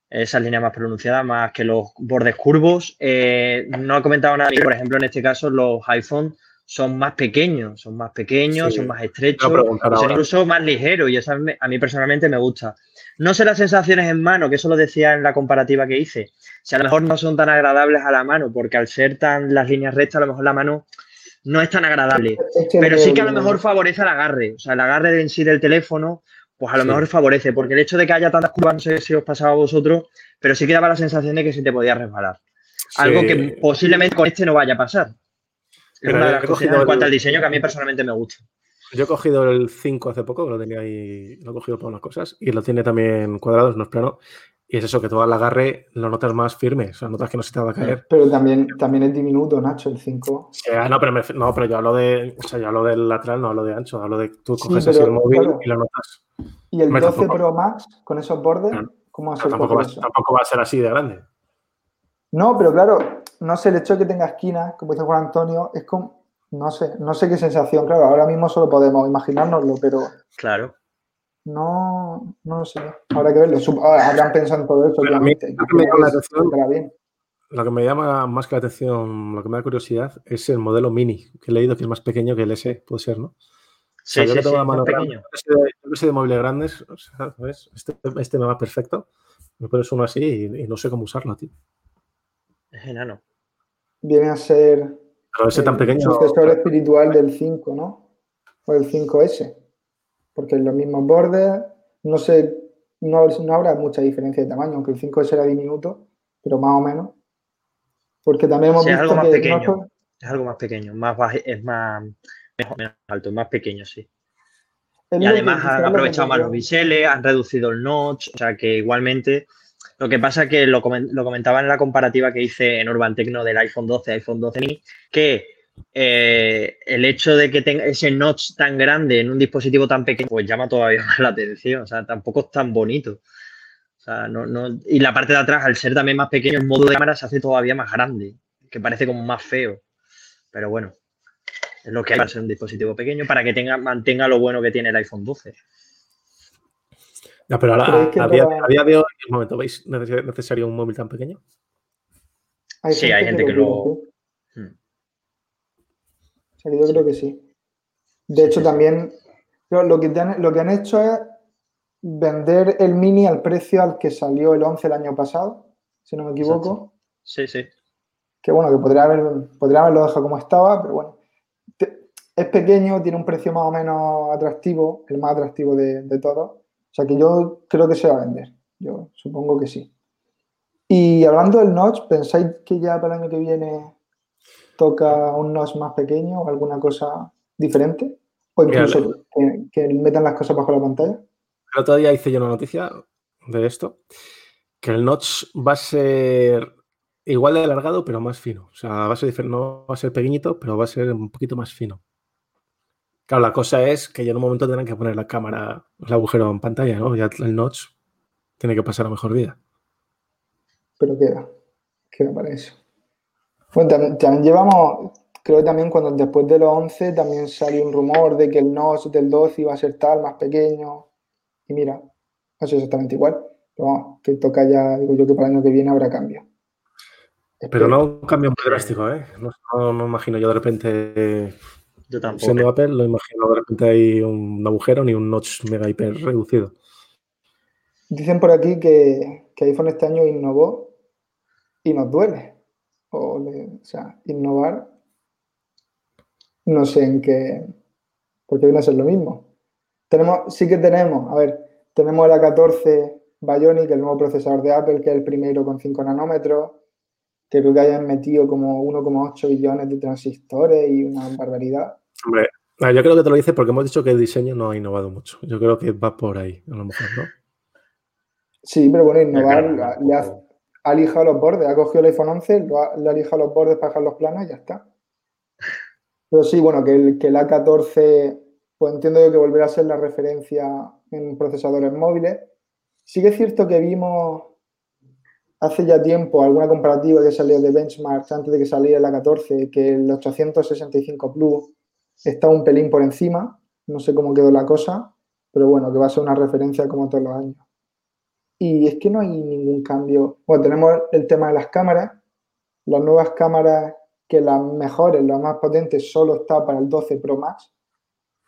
[SPEAKER 4] esas líneas más pronunciadas, más que los bordes curvos. Eh, no he comentado nada, por ejemplo, en este caso los iPhone son más pequeños, son más pequeños, son más estrechos, son incluso más ligeros y eso a mí, personalmente me gusta. No sé las sensaciones en mano, que eso lo decía en la comparativa que hice, si a lo mejor no son tan agradables a la mano, porque al ser tan las líneas rectas, a lo mejor la mano no es tan agradable. pero sí que a lo mejor favorece el agarre. O sea, el agarre en sí del teléfono, pues a lo mejor favorece. Porque el hecho de que haya tantas curvas, no sé si os pasaba a vosotros, pero sí que daba la sensación de que se te podía resbalar. Algo que posiblemente con este no vaya a pasar. Es una de las cosas en cuanto al diseño que a mí personalmente me gusta.
[SPEAKER 3] Yo he cogido el 5 hace poco, que lo tenía ahí, lo he cogido para unas cosas, y lo tiene también cuadrado, no es plano. Y es eso, que todo el agarre lo notas más firme, o sea, notas que no se te va a caer.
[SPEAKER 2] Pero también, también es diminuto, Nacho, el 5.
[SPEAKER 3] no, pero no, pero yo hablo de, o sea, yo hablo del lateral, no hablo de ancho, hablo de tú coges así el móvil y lo notas.
[SPEAKER 2] ¿Y el 12 Pro Max con esos bordes? ¿Cómo
[SPEAKER 3] ser tampoco, va, tampoco va a ser así de grande.
[SPEAKER 2] No, pero claro, no sé, el hecho de que tenga esquinas, como dice Juan Antonio, es como, no sé, no sé qué sensación, claro, ahora mismo solo podemos imaginárnoslo, pero...
[SPEAKER 4] Claro.
[SPEAKER 2] No, no lo sé. Habrá que verlo. Ah, habrán pensado en todo obviamente.
[SPEAKER 3] Lo que, me llama atención, lo que me llama más que la atención, lo que me da curiosidad, es el modelo mini, que he leído que es más pequeño que el S, puede ser, ¿no?
[SPEAKER 4] Sí, sí, sí.
[SPEAKER 3] Yo sé de móviles grandes, ¿sabes? Este, este, me va perfecto. Me pones uno así y, no sé cómo usarlo, tío.
[SPEAKER 4] Es enano.
[SPEAKER 2] Viene a ser.
[SPEAKER 3] Pero ese tan pequeño.
[SPEAKER 2] El sucesor espiritual del 5, ¿no? O el 5S porque en los mismos bordes, no sé, no, no, habrá mucha diferencia de tamaño, aunque el 5 será diminuto, pero más o menos. Porque también hemos visto
[SPEAKER 4] es algo más
[SPEAKER 2] que
[SPEAKER 4] pequeño, es algo más pequeño, más es más menos alto, más pequeño, sí. y además han aprovechado más los biseles, han reducido el notch, o sea que igualmente lo que pasa es que lo, lo comentaba en la comparativa que hice en Urban Tecno del iPhone 12 iPhone 12 mini, que eh, el hecho de que tenga ese notch tan grande en un dispositivo tan pequeño, pues llama todavía más la atención. O sea, tampoco es tan bonito. O sea, no, no, y la parte de atrás, al ser también más pequeño, el modo de cámara se hace todavía más grande. que parece como más feo. Pero bueno, es lo que hay para ser un dispositivo pequeño para que tenga, mantenga lo bueno que tiene el iPhone 12.
[SPEAKER 3] No, pero ahora, a, día, de hoy, un momento, ¿veis necesario un móvil tan pequeño?
[SPEAKER 4] sí, hay gente que, lo.
[SPEAKER 2] Yo creo que sí. De hecho, también lo que, lo que han hecho es vender el mini al precio al que salió el 11 el año pasado, si no me equivoco.
[SPEAKER 4] Sí, sí.
[SPEAKER 2] Que bueno, que podría, haber, podría haberlo dejado como estaba, pero bueno. Es pequeño, tiene un precio más o menos atractivo, el más atractivo de, de todos. O sea que yo creo que se va a vender. Yo supongo que sí. Y hablando del notch, ¿pensáis que ya para el año que viene toca un notch más pequeño o alguna cosa diferente? O incluso que, metan las cosas bajo la pantalla.
[SPEAKER 3] El otro día hice yo una noticia de esto, que el notch va a ser igual de alargado, pero más fino. O sea, va a ser no va a ser pequeñito, pero va a ser un poquito más fino. Claro, la cosa es que ya en un momento tendrán que poner la cámara, el agujero en pantalla, ¿no? Ya el notch tiene que pasar a mejor vida.
[SPEAKER 2] Pero queda, queda para eso. Bueno, también llevamos, Creo que también cuando después de los 11 también salió un rumor de que el NOS del 12 iba a ser tal, más pequeño. Y mira, no sé exactamente igual. Pero vamos, que toca ya, digo yo que para el año que viene habrá cambio.
[SPEAKER 3] Pero no un cambio muy drástico, ¿eh? No, no, imagino yo de repente.
[SPEAKER 4] Yo tampoco.
[SPEAKER 3] Siendo Apple, lo imagino de repente hay un agujero ni un notch mega hiper reducido.
[SPEAKER 2] Dicen por aquí que, que iPhone este año innovó y nos duele. O, o sea, innovar no sé en qué, porque viene a ser lo mismo. Tenemos, sí que tenemos, a ver, tenemos el A14 Bionic, el nuevo procesador de Apple, que es el primero con 5 nanómetros, que creo que hayan metido como 1,8 billones de transistores y una barbaridad.
[SPEAKER 3] Hombre, yo creo que te lo dice porque hemos dicho que el diseño no ha innovado mucho. Yo creo que va por ahí, a lo mejor, ¿no?
[SPEAKER 2] Sí, pero bueno, innovar, le ha, ha, lijado los bordes, ha cogido el iPhone 11, le ha lijado los bordes para dejar los planos y ya está. Pero sí, bueno, que el, que el A14, pues entiendo yo que volverá a ser la referencia en procesadores móviles. Sí que es cierto que vimos hace ya tiempo alguna comparativa que salió de benchmark antes de que saliera el A14, que el 865 Plus está un pelín por encima. No sé cómo quedó la cosa, pero bueno, que va a ser una referencia como todos los años. Y es que no hay ningún cambio. Bueno, tenemos el tema de las cámaras. Las nuevas cámaras que las mejores, las más potentes, solo está para el 12 Pro Max.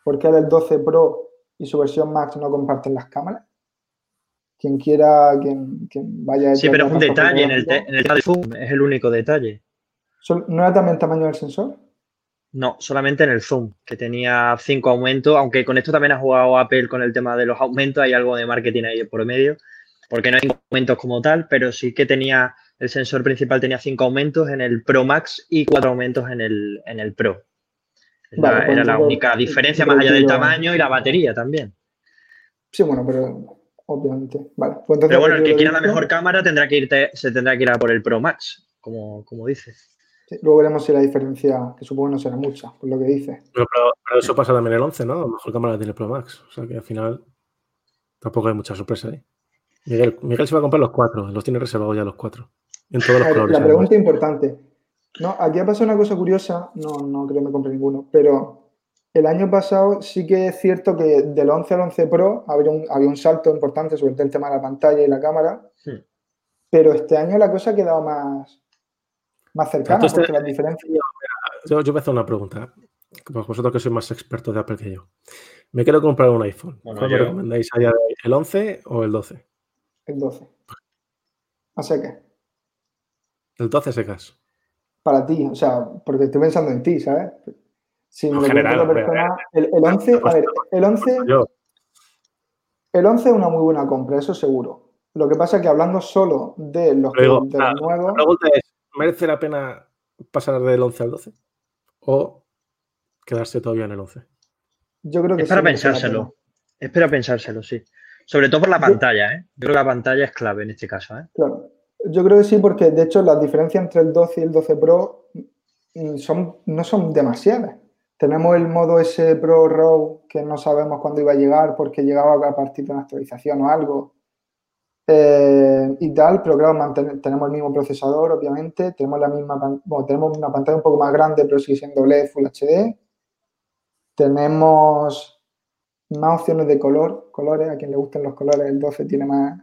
[SPEAKER 2] porque ahora el 12 Pro y su versión Max no comparten las cámaras? Quien quiera, quien, vaya
[SPEAKER 4] Sí, pero es un detalle en el, en el zoom, es el único detalle.
[SPEAKER 2] ¿No era también el tamaño del sensor?
[SPEAKER 4] No, solamente en el zoom, que tenía cinco aumentos, aunque con esto también ha jugado Apple con el tema de los aumentos, hay algo de marketing ahí por medio, porque no hay aumentos como tal, pero sí que tenía el sensor principal tenía cinco aumentos en el Pro Max y cuatro aumentos en el, en el Pro. Pues era la única diferencia más allá del tamaño y la batería también.
[SPEAKER 2] Sí, bueno, pero obviamente. Vale.
[SPEAKER 4] Pues pero bueno, el que quiera la mejor cámara tendrá que irte, se tendrá que ir a por el Pro Max, como, como dices.
[SPEAKER 2] luego veremos si la diferencia, que supongo no será mucha, por lo que dice.
[SPEAKER 3] Pero, eso pasa también en el 11, ¿no? La mejor cámara tiene el Pro Max. O sea que al final tampoco hay mucha sorpresa ahí. Miguel, Miguel se va a comprar los cuatro, los tiene reservados ya los cuatro.
[SPEAKER 2] La pregunta importante. No, aquí ha pasado una cosa curiosa, no, no creo que me compre ninguno, pero el año pasado sí que es cierto que del 11 al 11 Pro había un, había un salto importante sobre el tema de la pantalla y la cámara, pero este año la cosa ha quedado más, más cercana, porque las diferencias...
[SPEAKER 3] Yo, yo voy a hacer una pregunta, vosotros que sois más expertos de Apple que yo. Me quiero comprar un iPhone. ¿Cuál me recomendáis allá el 11 o el 12?
[SPEAKER 2] El 12. ¿Así que?
[SPEAKER 3] El 12 secas.
[SPEAKER 2] Para ti, o sea, porque estoy pensando en ti, ¿sabes?
[SPEAKER 3] Si me general,
[SPEAKER 2] persona, el, 11, a ver, el 11, el 11 es una muy buena compra, eso seguro. Lo que pasa es que hablando solo de los, nuevos. La
[SPEAKER 3] pregunta es: ¿merece la pena pasar del 11 al 12? ¿O quedarse todavía en el 11?
[SPEAKER 2] Yo creo que
[SPEAKER 4] es para pensárselo. Es para pensárselo, sí. Sobre todo por la pantalla, ¿eh? Yo creo que la pantalla es clave en este caso, ¿eh?
[SPEAKER 2] Claro. Yo creo que sí, porque de hecho las diferencias entre el 12 y el 12 Pro mm, son, no son demasiadas. Tenemos el modo S Pro RAW que no sabemos cuándo iba a llegar porque llegaba a partir de una actualización o algo. eh, y tal, pero claro, tenemos el mismo procesador, obviamente, tenemos la misma, bueno, tenemos una pantalla un poco más grande, pero sigue siendo LED Full HD. Tenemos más opciones de color, colores, a quien le gusten los colores, el 12 tiene más.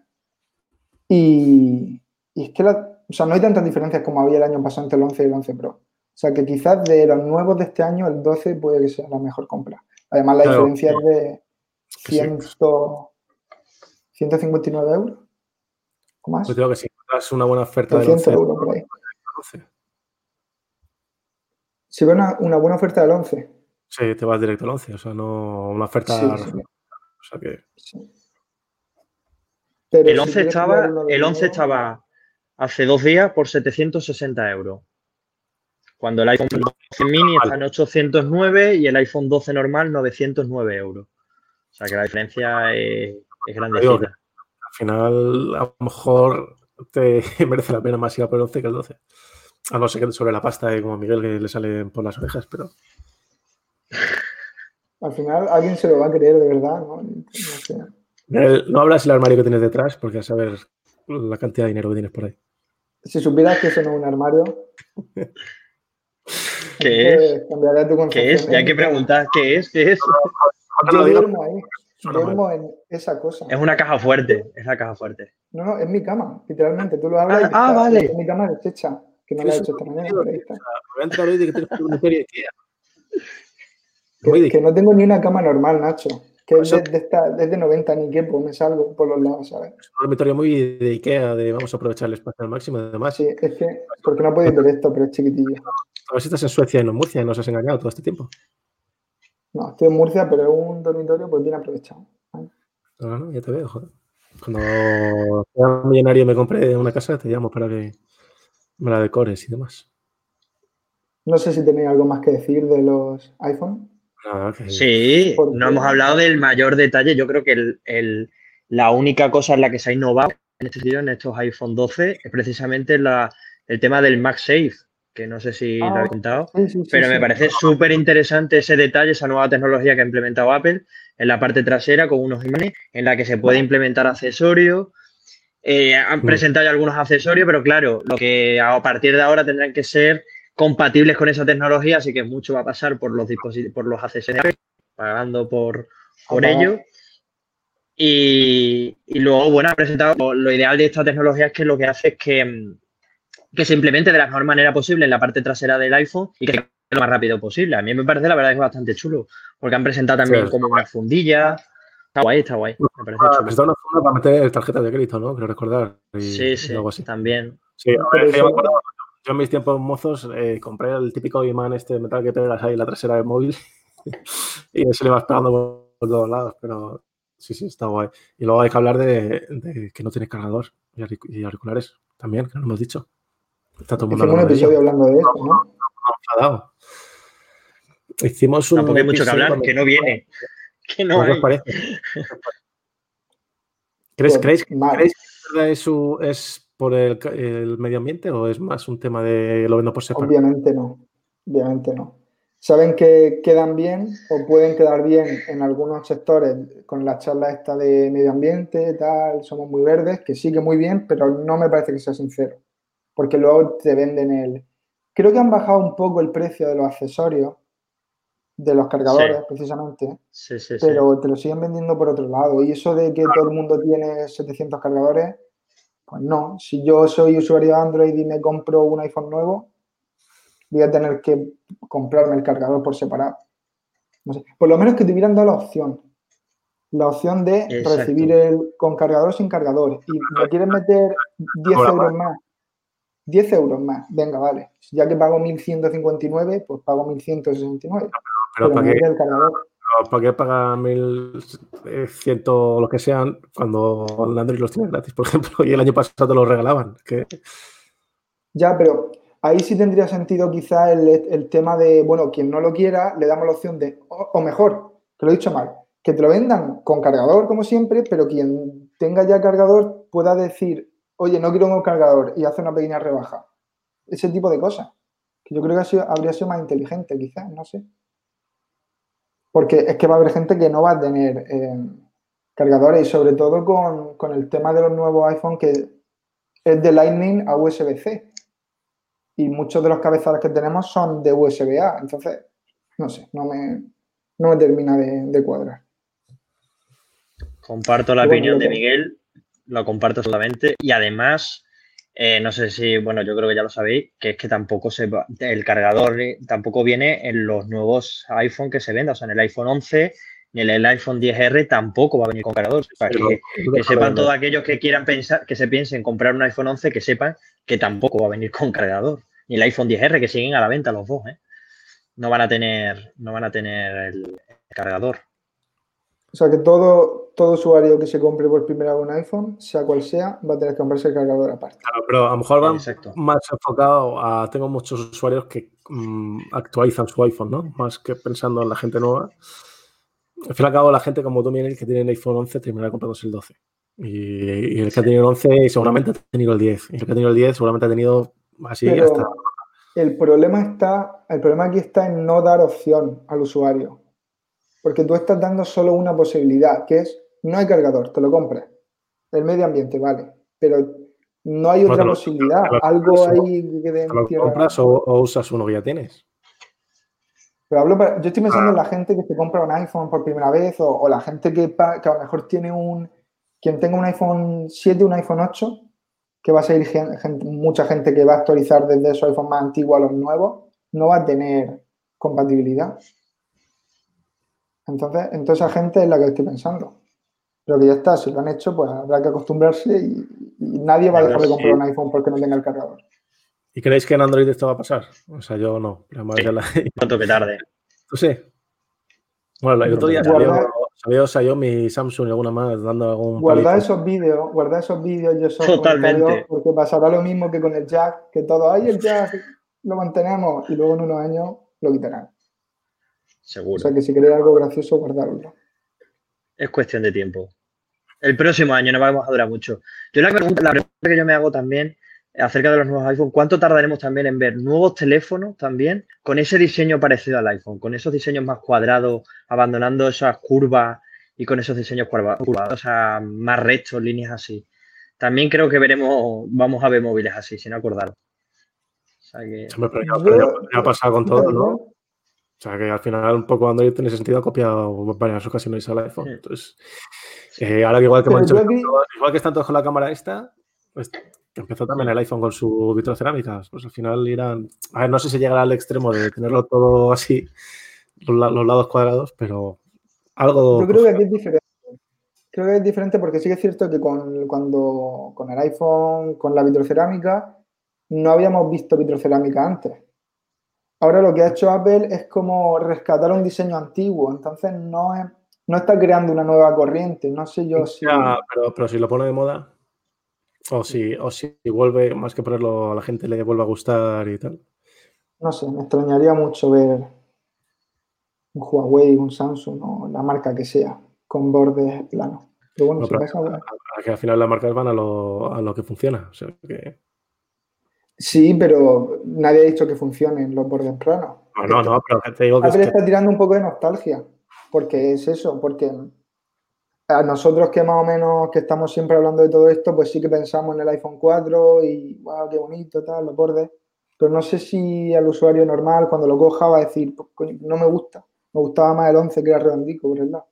[SPEAKER 2] Y, y es que la, o sea, no hay tantas diferencias como había el año pasado entre el 11 y el 11 Pro. O sea, que quizás de los nuevos de este año, el 12 puede que sea la mejor compra. Además, la diferencia es de 100, 159 euros.
[SPEAKER 3] ¿Cómo más? Pues creo que si das una buena oferta
[SPEAKER 2] del 11, euros por ahí. Si ves una, una, buena oferta del 11.
[SPEAKER 3] Sí, te vas directo al 11, o sea, no una oferta. Sí, sí. O sea que.
[SPEAKER 4] el 11 estaba, el 11 estaba hace dos días por 760 euros. Cuando el iPhone 12 mini está en 809 y el iPhone 12 normal 909 euros. O sea que la diferencia es, es grandecita.
[SPEAKER 3] Al final, a lo mejor te merece la pena más ir a por el 11 que el 12. A no ser que sobre la pasta, eh, como a Miguel, que le sale por las orejas, pero.
[SPEAKER 2] Al final, alguien se lo va a creer de verdad, ¿no?
[SPEAKER 3] No, no hablas el armario que tienes detrás, porque a saber la cantidad de dinero que tienes por ahí.
[SPEAKER 2] Si supieras que eso no es un armario.
[SPEAKER 4] ¿Qué es? ¿Qué es? Ya hay que preguntar, ¿qué es? ¿Qué es?
[SPEAKER 2] Yo duermo ahí. Duermo en esa cosa.
[SPEAKER 4] Es una caja fuerte, es la caja fuerte.
[SPEAKER 2] No, no, es mi cama, literalmente. Tú lo hablas
[SPEAKER 4] ah, ah vale.
[SPEAKER 2] Es mi cama deshecha, que no la he hecho esta mañana. Pero ahí está. Que, que no tengo ni una cama normal, Nacho. Que es de, esta, desde 90 ni qué, pues me salgo por los lados, ¿sabes?
[SPEAKER 3] Es un dormitorio muy de Ikea, de vamos a aprovechar el espacio al máximo, además.
[SPEAKER 2] Sí, es que, porque no puedes ver esto, pero es chiquitillo.
[SPEAKER 3] A ver si estás en Suecia y no en Murcia y nos has engañado todo este tiempo.
[SPEAKER 2] No, estoy en Murcia, pero es un dormitorio pues bien aprovechado.
[SPEAKER 3] No, no, ya te veo, joder. Cuando sea millonario me compré una casa, te llamo para que me la decores y demás.
[SPEAKER 2] No sé si tenéis algo más que decir de los iPhone.
[SPEAKER 4] Ah, sí, no hemos hablado del mayor detalle. Yo creo que la única cosa en la que se ha innovado en este sentido en estos iPhone 12 es precisamente el tema del MagSafe, que no sé si lo he ah, contado, pero me parece súper interesante ese detalle, esa nueva tecnología que ha implementado Apple en la parte trasera con unos imanes en la que se puede implementar accesorios. Eh, han mm. presentado ya algunos accesorios, pero claro, lo que a partir de ahora tendrán que ser compatibles con esa tecnología, así que mucho va a pasar por los dispositivos, por los accesorios, pagando por, por ello. Y, luego, bueno, ha presentado lo ideal de esta tecnología es que lo que hace es que, que se implemente de la mejor manera posible en la parte trasera del iPhone y que lo más rápido posible. A mí me parece, la verdad, es bastante chulo, porque han presentado también como una fundilla. Está guay, está guay. Me parece
[SPEAKER 3] ah, chulo. una funda para meter tarjeta de crédito, ¿no? Quiero recordar.
[SPEAKER 4] sí, sí, también.
[SPEAKER 3] Sí, a ver, yo en mis tiempos mozos eh, compré el típico imán este de metal que pegas ahí en la trasera del móvil y se le vas pegando por, todos lados, pero sí, sí, está guay. Y luego hay que hablar de, que no tiene cargador y auriculares también, que no hemos dicho.
[SPEAKER 2] Está todo Hicimos un episodio hablando de eso, ¿no?
[SPEAKER 3] Hicimos un.
[SPEAKER 4] Tampoco hay mucho que hablar, que no viene. Que no hay. parece?
[SPEAKER 3] ¿Crees, ¿creéis, ¿creéis, que es, es por el, medio ambiente o es más un tema de lo vendo por separado?
[SPEAKER 2] Obviamente no, obviamente no. Saben que quedan bien o pueden quedar bien en algunos sectores con la charla esta de medio ambiente, tal, somos muy verdes, que sigue muy bien, pero no me parece que sea sincero, porque luego te venden el... Creo que han bajado un poco el precio de los accesorios, de los cargadores precisamente,
[SPEAKER 4] sí, sí,
[SPEAKER 2] pero te lo siguen vendiendo por otro lado. Y eso de que todo el mundo tiene 700 cargadores, pues no, si yo soy usuario de Android y me compro un iPhone nuevo, voy a tener que comprarme el cargador por separado. por lo menos que te hubieran dado la opción. La opción de recibir el con cargador o sin cargador. Y me quieres meter 10 euros más. 10 euros más. Venga, vale. Ya que pago 1.159, pues pago 1.169.
[SPEAKER 3] Pero, ¿para qué? El cargador. ¿Para qué pagar 1.100 o lo que sean cuando el Android los tiene gratis, por ejemplo? Y el año pasado te los regalaban.
[SPEAKER 2] Ya, pero ahí sí tendría sentido quizá el, tema de, bueno, quien no lo quiera, le damos la opción de, o, mejor, que lo he dicho mal, que te lo vendan con cargador como siempre, pero quien tenga ya cargador pueda decir, oye, no quiero un cargador y hace una pequeña rebaja. Ese tipo de cosas. Que yo creo que habría sido más inteligente, quizás, no sé. Porque es que va a haber gente que no va a tener, eh, cargadores y sobre todo con, con el tema de los nuevos iPhone que es de Lightning a USB-C. Y muchos de los cabezales que tenemos son de USB-A. Entonces, no sé, no me, no me termina de, cuadrar.
[SPEAKER 4] Comparto la opinión de Miguel, lo comparto solamente. Y además, eh, no sé si, bueno, yo creo que ya lo sabéis, que es que tampoco se el cargador eh, tampoco viene en los nuevos iPhone que se venden, o sea, en el iPhone 11 ni en el iPhone 10R tampoco va a venir con cargador. Para que, sepan todos aquellos que quieran pensar, que se piensen comprar un iPhone 11, que sepan que tampoco va a venir con cargador. Ni el iPhone 10R, que siguen a la venta los dos, ¿eh? No van a tener, no van a tener el, cargador.
[SPEAKER 2] O sea que todo, todo usuario que se compre por primera vez un iPhone, sea cual sea, va a tener que comprarse el cargador aparte.
[SPEAKER 3] Claro, pero a lo mejor va más enfocado a. Tengo muchos usuarios que mm, actualizan su iPhone, ¿no? Más que pensando en la gente nueva. Al fin y al cabo, la gente como tú, Miguel, que tiene el iPhone 11, terminará comprándose el 12. Y, el que ha tenido el 11 seguramente ha tenido el 10. Y el que ha tenido el 10 seguramente ha tenido así hasta.
[SPEAKER 2] El problema está, el problema aquí está en no dar opción al usuario. Porque tú estás dando solo una posibilidad, que es no hay cargador, te lo compras. El medio ambiente, vale. Pero no hay otra posibilidad. Algo ahí que
[SPEAKER 3] ¿Te lo compras o usas uno que ya tienes?
[SPEAKER 2] hablo yo estoy pensando en ah. la gente que se compra un iPhone por primera vez o, la gente que, que, a lo mejor tiene un, quien tenga un iPhone 7, un iPhone 8, que va a ser mucha gente que va a actualizar desde esos iPhone más antiguos a los nuevos, no va a tener compatibilidad. Entonces, entonces esa gente es la que estoy pensando. Pero que ya está, si lo han hecho, pues habrá que acostumbrarse y, nadie va a dejar de comprar un iPhone porque no tenga el cargador.
[SPEAKER 3] ¿Y creéis que en Android esto va a pasar? O sea, yo no.
[SPEAKER 4] Sí, la... que tarde.
[SPEAKER 3] ¿Tú sí? Bueno, el otro día salió, Xiaomi, Samsung y alguna más dando algún.
[SPEAKER 2] Guarda esos vídeos, guarda esos vídeos y esos
[SPEAKER 4] Totalmente.
[SPEAKER 2] Porque pasará lo mismo que con el jack, que todo, hay el jack, lo mantenemos y luego en unos años lo quitarán.
[SPEAKER 4] Seguro. O
[SPEAKER 2] sea que si queréis algo gracioso, guardarlo.
[SPEAKER 4] Es cuestión de tiempo. El próximo año no vamos a durar mucho. Yo la pregunta, la pregunta que yo me hago también acerca de los nuevos iPhone, ¿cuánto tardaremos también en ver nuevos teléfonos también con ese diseño parecido al iPhone, con esos diseños más cuadrados, abandonando esas curvas y con esos diseños curvados, o sea, más rectos, líneas así? También creo que veremos, vamos a ver móviles así, sin acordar. O
[SPEAKER 3] sea que... ya, ha pasado con todo, ¿no? O sea, que al final un poco Android tiene sentido ha copiado varias ocasiones al iPhone. Entonces, eh, ahora que igual que, dicho, igual que están todos con la cámara esta, pues que empezó también el iPhone con su vitrocerámicas, pues al final irán, a ver, no sé si llegará al extremo de tenerlo todo así, los, lados cuadrados, pero algo...
[SPEAKER 2] Yo creo que aquí es diferente. Creo que es diferente porque sí que es cierto que con, cuando, con el iPhone, con la vitrocerámica, no habíamos visto vitrocerámica antes. Ahora lo que ha hecho Apple es como rescatar un diseño antiguo, entonces no, es, no está creando una nueva corriente, no sé yo si...
[SPEAKER 3] pero, pero si lo pone de moda... O si, o si vuelve, más que ponerlo a la gente le vuelve a gustar y tal.
[SPEAKER 2] No sé, me extrañaría mucho ver un Huawei, un Samsung o la marca que sea con bordes planos. Pero bueno,
[SPEAKER 3] que al final las marcas van a lo, a lo que funciona.
[SPEAKER 2] Sí, pero nadie ha dicho que funcionen los bordes planos.
[SPEAKER 3] No, no, no, pero te digo que.
[SPEAKER 2] está tirando un poco de nostalgia. Porque es eso, porque a nosotros que más o menos que estamos siempre hablando de todo esto, pues sí que pensamos en el iPhone 4 y wow, qué bonito, tal, los bordes. Pero no sé si al usuario normal cuando lo coja va a decir, pues, no me gusta. Me gustaba más el 11 que era redondico, ¿verdad?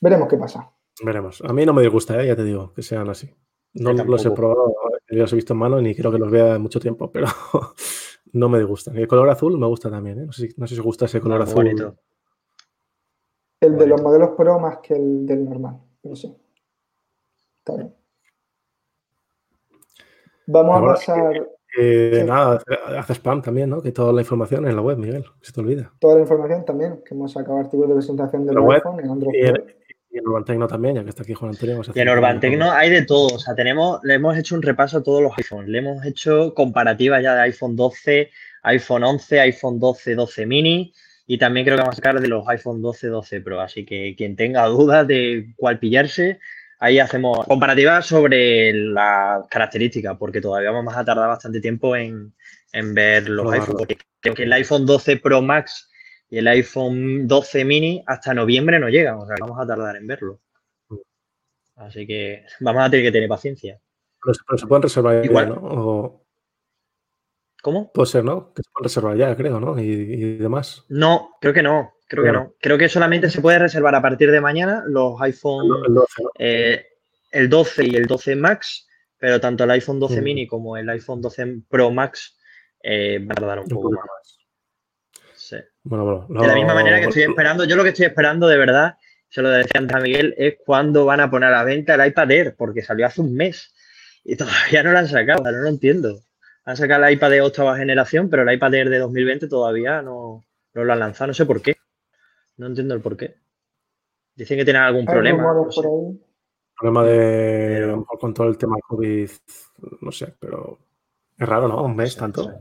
[SPEAKER 2] Veremos qué pasa.
[SPEAKER 3] Veremos. A mí no me gusta, ¿eh? ya te digo, que sean así. No los he probado, los he visto en mano ni creo que los vea en mucho tiempo, pero no me disgusta. El color azul me gusta también, ¿eh? No sé, si, no sé si os gusta ese color azul. Bonito.
[SPEAKER 2] El de los modelos Pro más que el del normal, pero sí. Está bien. Vamos a pasar.
[SPEAKER 3] Nada, hace spam también, ¿no? Que toda la información en la web, Miguel, se te olvida.
[SPEAKER 2] Toda la información también, que hemos sacado artículos de presentación de la web en Android.
[SPEAKER 3] Y en, Urban Tecno también, ya que está aquí Juan Antonio.
[SPEAKER 4] Y en Urban Tecno hay de todo. O sea, tenemos, le hemos hecho un repaso a todos los iPhones. Le hemos hecho comparativa ya de iPhone 12, iPhone 11, iPhone 12, 12 mini. Y también creo que vamos a sacar de los iPhone 12, 12 Pro. Así que quien tenga dudas de cuál pillarse, ahí hacemos comparativas sobre las características, porque todavía vamos a tardar bastante tiempo en, ver los iPhones. Porque creo que el iPhone 12 Pro Max Y el iPhone 12 mini hasta noviembre no llega, o sea, vamos a tardar en verlo. Así que vamos a tener que tener paciencia.
[SPEAKER 3] Pero, se pueden reservar Igual, ya, ¿no?
[SPEAKER 4] ¿Cómo?
[SPEAKER 3] Puede ser, ¿no? Que se pueden reservar ya, creo, ¿no? Y, demás.
[SPEAKER 4] No, creo que no. Creo que no. Creo que solamente se puede reservar a partir de mañana los iPhone el 12, eh, el 12 y el 12 Max, pero tanto el iPhone 12 mm. mini como el iPhone 12 Pro Max eh, van a tardar un, poco más. Sí. Bueno, bueno, de la misma manera que estoy esperando, yo lo que estoy esperando de verdad, se lo decía antes a Miguel, es cuándo van a poner a venta el iPad Air, porque salió hace un mes y todavía no lo han sacado, no lo entiendo. Han sacado el iPad de octava generación, pero el iPad Air de 2020 todavía no, no lo han lanzado, no sé por qué. No entiendo el por qué. Dicen que tienen algún problema.
[SPEAKER 3] Problema de, a lo mejor con todo el tema COVID, no sé, pero es raro, ¿no? Un mes tanto.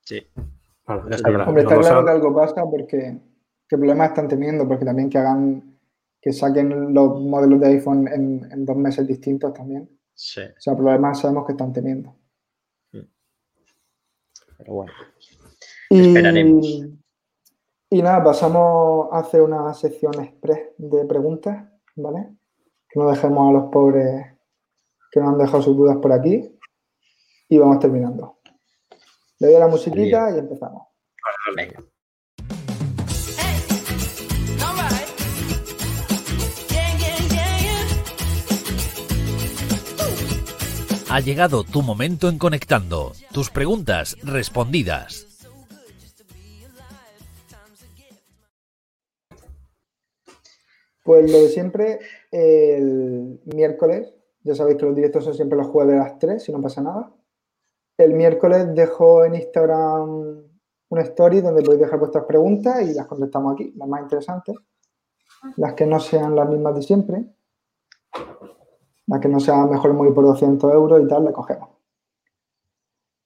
[SPEAKER 4] Sí.
[SPEAKER 2] Hombre, está claro que algo pasa porque qué problemas están teniendo, porque también que hagan, que saquen los modelos de iPhone en, dos meses distintos también.
[SPEAKER 4] Sí.
[SPEAKER 2] O sea, problemas sabemos que están teniendo.
[SPEAKER 4] Pero bueno.
[SPEAKER 2] esperaremos. Y nada, pasamos a hacer una sección express de preguntas, ¿vale? Que no dejemos a los pobres que nos han dejado sus dudas por aquí. Y vamos terminando. Le doy a la musiquita y empezamos. Venga.
[SPEAKER 1] Ha llegado tu momento en Conectando. Tus preguntas respondidas.
[SPEAKER 2] Pues lo de siempre, el miércoles, ya sabéis que los directos son siempre los jueves a las 3, si no pasa nada. El miércoles dejo en Instagram una story donde podéis dejar vuestras preguntas y las contestamos aquí, las más interesantes. Las que no sean las mismas de siempre. Las que no sean mejor muy por 200 euros y tal, la cogemos.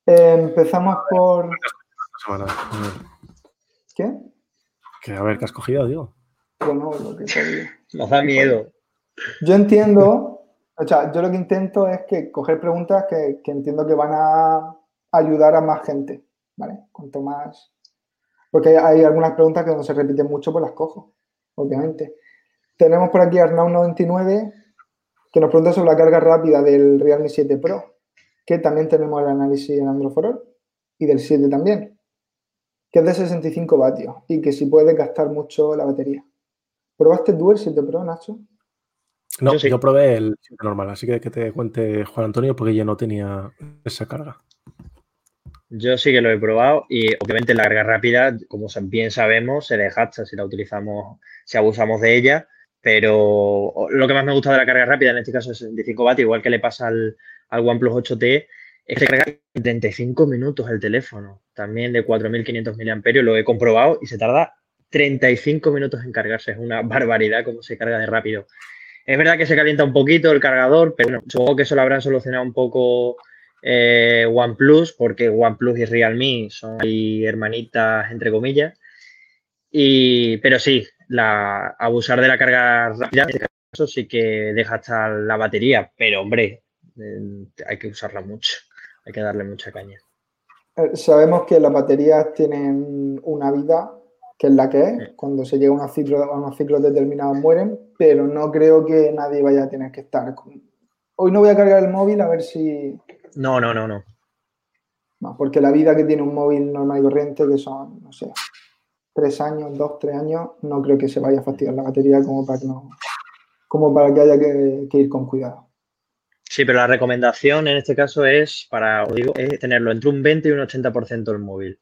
[SPEAKER 2] empezamos por... ¿Qué?
[SPEAKER 3] Que a ver, ¿qué has cogido, digo?
[SPEAKER 2] Bueno, lo que
[SPEAKER 4] Nos da miedo.
[SPEAKER 2] Yo entiendo, o sea, yo lo que intento es que coger preguntas que, entiendo que van a ayudar a más gente, ¿vale? Cuanto más... Porque hay, algunas preguntas que no se repiten mucho, pues las cojo, obviamente. Tenemos por aquí Arnau99, que nos pregunta sobre la carga rápida del Realme 7 Pro, que también tenemos el análisis en Android y del 7 también, que es de 65 vatios y que si puede gastar mucho la batería. ¿Probaste el Duel 7 Pro, Nacho?
[SPEAKER 3] No, yo, probé el 7 normal, así que que te cuente Juan Antonio porque ya no tenía esa carga.
[SPEAKER 4] Yo sí que lo he probado y obviamente la carga rápida, como bien sabemos, se desgasta si la utilizamos, si abusamos de ella, pero lo que más me gusta de la carga rápida, en este caso es 65 vatios, igual que le pasa al, al OnePlus 8T, es que carga 35 minutos el teléfono, también de 4.500 mAh, lo he comprobado y se tarda 35 minutos en cargarse. Es una barbaridad cómo se carga de rápido. Es verdad que se calienta un poquito el cargador, pero bueno, supongo que eso lo habrán solucionado un poco eh, OnePlus, porque OnePlus y Realme son ahí hermanitas, entre comillas. Y, pero sí, la, abusar de la carga rápida, en este caso sí que deja hasta la batería, pero hombre, eh, hay que usarla mucho, hay que darle mucha caña.
[SPEAKER 2] Eh, sabemos que las baterías tienen una vida que es la que es, cuando se llega a unos ciclos, a unos ciclos determinados mueren, pero no creo que nadie vaya a tener que estar. Hoy no voy a cargar el móvil a ver si...
[SPEAKER 4] No, no, no, no.
[SPEAKER 2] No, porque la vida que tiene un móvil normal y corriente, que son, no sé, tres años, dos, tres años, no creo que se vaya a fastidiar la batería como para que, no, como para que haya que, ir con cuidado.
[SPEAKER 4] Sí, pero la recomendación en este caso es para, os digo, es tenerlo entre un 20 y un 80% el móvil.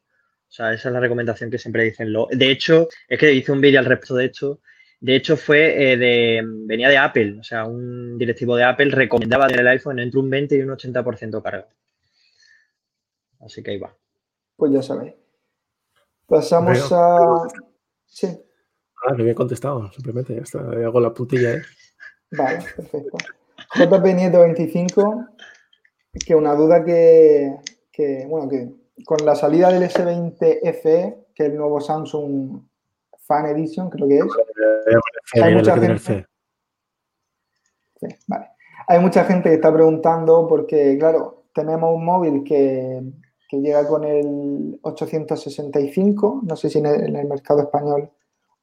[SPEAKER 4] O sea, esa es la recomendación que siempre dicen. Lo, de hecho, es que hice un vídeo al respecto de esto. De hecho, fue eh, de, venía de Apple. O sea, un directivo de Apple recomendaba tener el iPhone entre un 20 y un 80% carga. Así que ahí va.
[SPEAKER 2] Pues ya sabéis. Pasamos a. Sí.
[SPEAKER 3] Ah, que bien contestado, simplemente ya está. Hago la putilla, ¿eh?
[SPEAKER 2] Vale, perfecto. JP Nieto 25, que una duda que, que bueno, que con la salida del S20 FE, que es el nuevo Samsung Fan Edition, creo que es, hay mucha gente... Hay mucha gente que está preguntando porque, claro, tenemos un móvil que que llega con el 865, no sé si en el, mercado español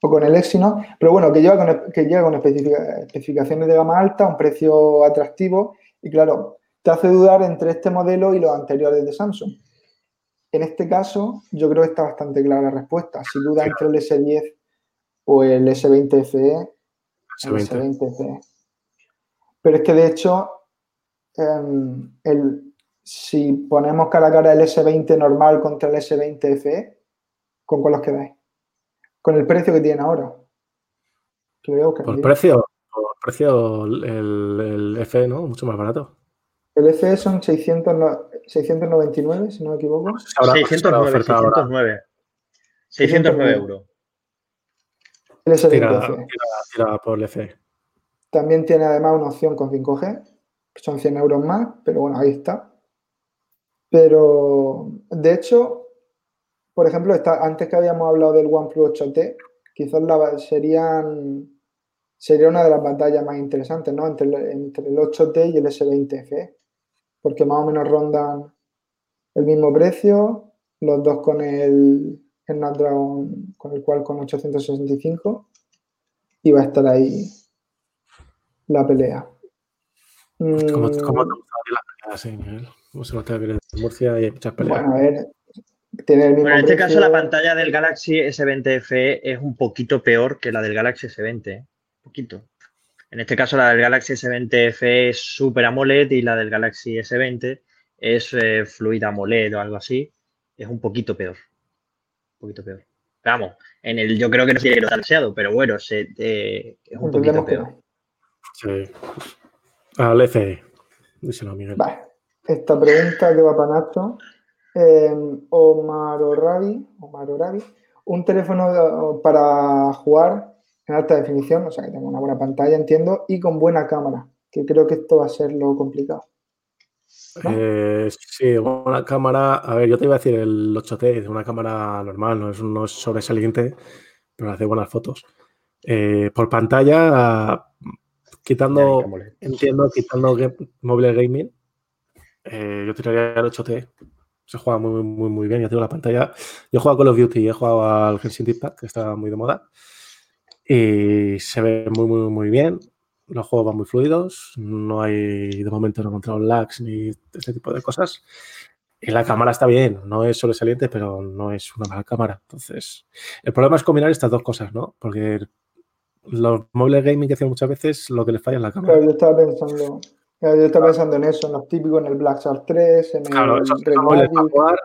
[SPEAKER 2] o con el Exynos, pero bueno, que, lleva con, que llega con especificaciones de gama alta, un precio atractivo y claro, te hace dudar entre este modelo y los anteriores de Samsung. En este caso, yo creo que está bastante clara la respuesta. Si duda entre el S10 o el S20 FE, el S20 FE. Pero es que de hecho, em, el, si ponemos cara a cara el S20 normal contra el S20 FE, ¿con cuál os quedáis? Con el precio que tiene ahora.
[SPEAKER 3] por precio, por precio el, el FE, ¿no? Mucho más barato.
[SPEAKER 2] El FE son 699, si no me equivoco.
[SPEAKER 4] 609, 609. 609 euros.
[SPEAKER 2] El S20
[SPEAKER 3] tira, por el FE.
[SPEAKER 2] También tiene además una opción con 5G, son 100 euros más, pero bueno, ahí está. Pero, de hecho, por ejemplo, antes que habíamos hablado del OnePlus 8T, quizás la, serían, sería una de las batallas más interesantes, ¿no? Entre, entre el 8T y el S20 FE porque más o menos rondan el mismo precio, los dos con el, el Snapdragon, con el cual con 865, y va a estar ahí la pelea.
[SPEAKER 3] ¿Cómo, cómo te mm. la pelea así, Miguel? ¿Cómo se nota que en Murcia y hay muchas peleas?
[SPEAKER 2] Bueno, a ver, tiene el mismo
[SPEAKER 4] bueno, en
[SPEAKER 2] este
[SPEAKER 4] caso la pantalla del Galaxy S20 FE es un poquito peor que la del Galaxy S20, ¿eh? un poquito. En este caso, la del Galaxy S20 FE es Super AMOLED y la del Galaxy S20 es eh, Fluid AMOLED o algo así. Es un poquito peor. Un poquito peor. vamos, en el yo creo que no tiene que demasiado, pero bueno, se, eh, es un poquito peor.
[SPEAKER 3] Sí. Al FE. Díselo, Miguel.
[SPEAKER 2] Vale. Esta pregunta que va para Nacho. Eh, Omar Orabi, Omar Orabi, un teléfono para jugar en alta definición, o sea que tengo una buena pantalla, entiendo, y con buena cámara, que creo que esto va a ser lo complicado.
[SPEAKER 3] Eh, sí, buena cámara. A ver, yo te iba a decir el 8T, es una cámara normal, no es, no es sobresaliente, pero hace buenas fotos. Eh, por pantalla, quitando, entiendo, quitando mobile gaming, eh, yo tiraría el 8T. Se juega muy, muy, muy bien. Yo tengo la pantalla. Yo he jugado Call of Duty, he jugado al Genshin Impact, que está muy de moda. Y se ve muy, muy, muy bien. Los juegos van muy fluidos. No hay, de momento, no he encontrado lags ni este tipo de cosas. Y la cámara está bien, no es sobresaliente, pero no es una mala cámara. Entonces, el problema es combinar estas dos cosas, ¿no? Porque los móviles gaming que hacen muchas veces, lo que les falla es la cámara.
[SPEAKER 2] yo estaba pensando, yo estaba pensando en eso, en los típicos, en el Black Shark 3, en
[SPEAKER 3] claro, el Red Magic.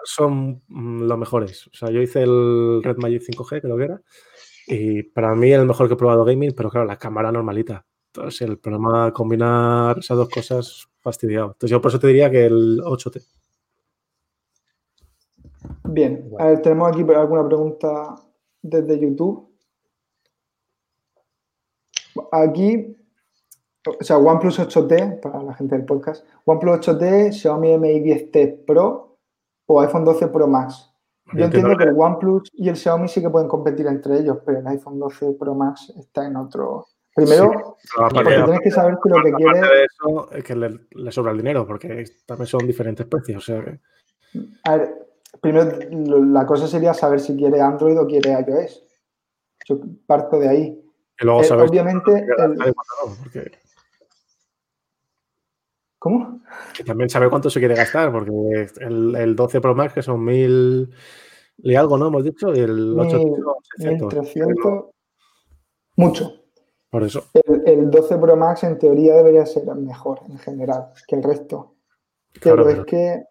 [SPEAKER 3] son mm, los mejores. O sea, yo hice el Red Magic 5G, creo que era, y para mí el mejor que he probado gaming, pero claro, la cámara normalita. Entonces el problema de combinar esas dos cosas fastidiado. Entonces yo por eso te diría que el 8T.
[SPEAKER 2] Bien, a ver, tenemos aquí alguna pregunta desde YouTube. Aquí, o sea, OnePlus 8T, para la gente del podcast, OnePlus 8T, Xiaomi Mi 10T Pro o iPhone 12 Pro Max. Yo entiendo que el OnePlus y el Xiaomi sí que pueden competir entre ellos, pero el iPhone 12 Pro Max está en otro. Primero, porque tienes que saber que lo que quieres.
[SPEAKER 3] eso es que le, sobra el dinero, porque también son diferentes precios.
[SPEAKER 2] A ver, primero la cosa sería saber si quiere Android o quiere iOS. Yo parto de ahí.
[SPEAKER 3] Y luego
[SPEAKER 2] eh, obviamente. ¿Cómo?
[SPEAKER 3] Que también sabe cuánto se quiere gastar, porque el, 12 Pro Max, que son mil y algo, ¿no? Hemos dicho, y el
[SPEAKER 2] 800, mucho.
[SPEAKER 3] Por eso.
[SPEAKER 2] El, 12 Pro Max en teoría debería ser mejor en general que el resto. Pero es que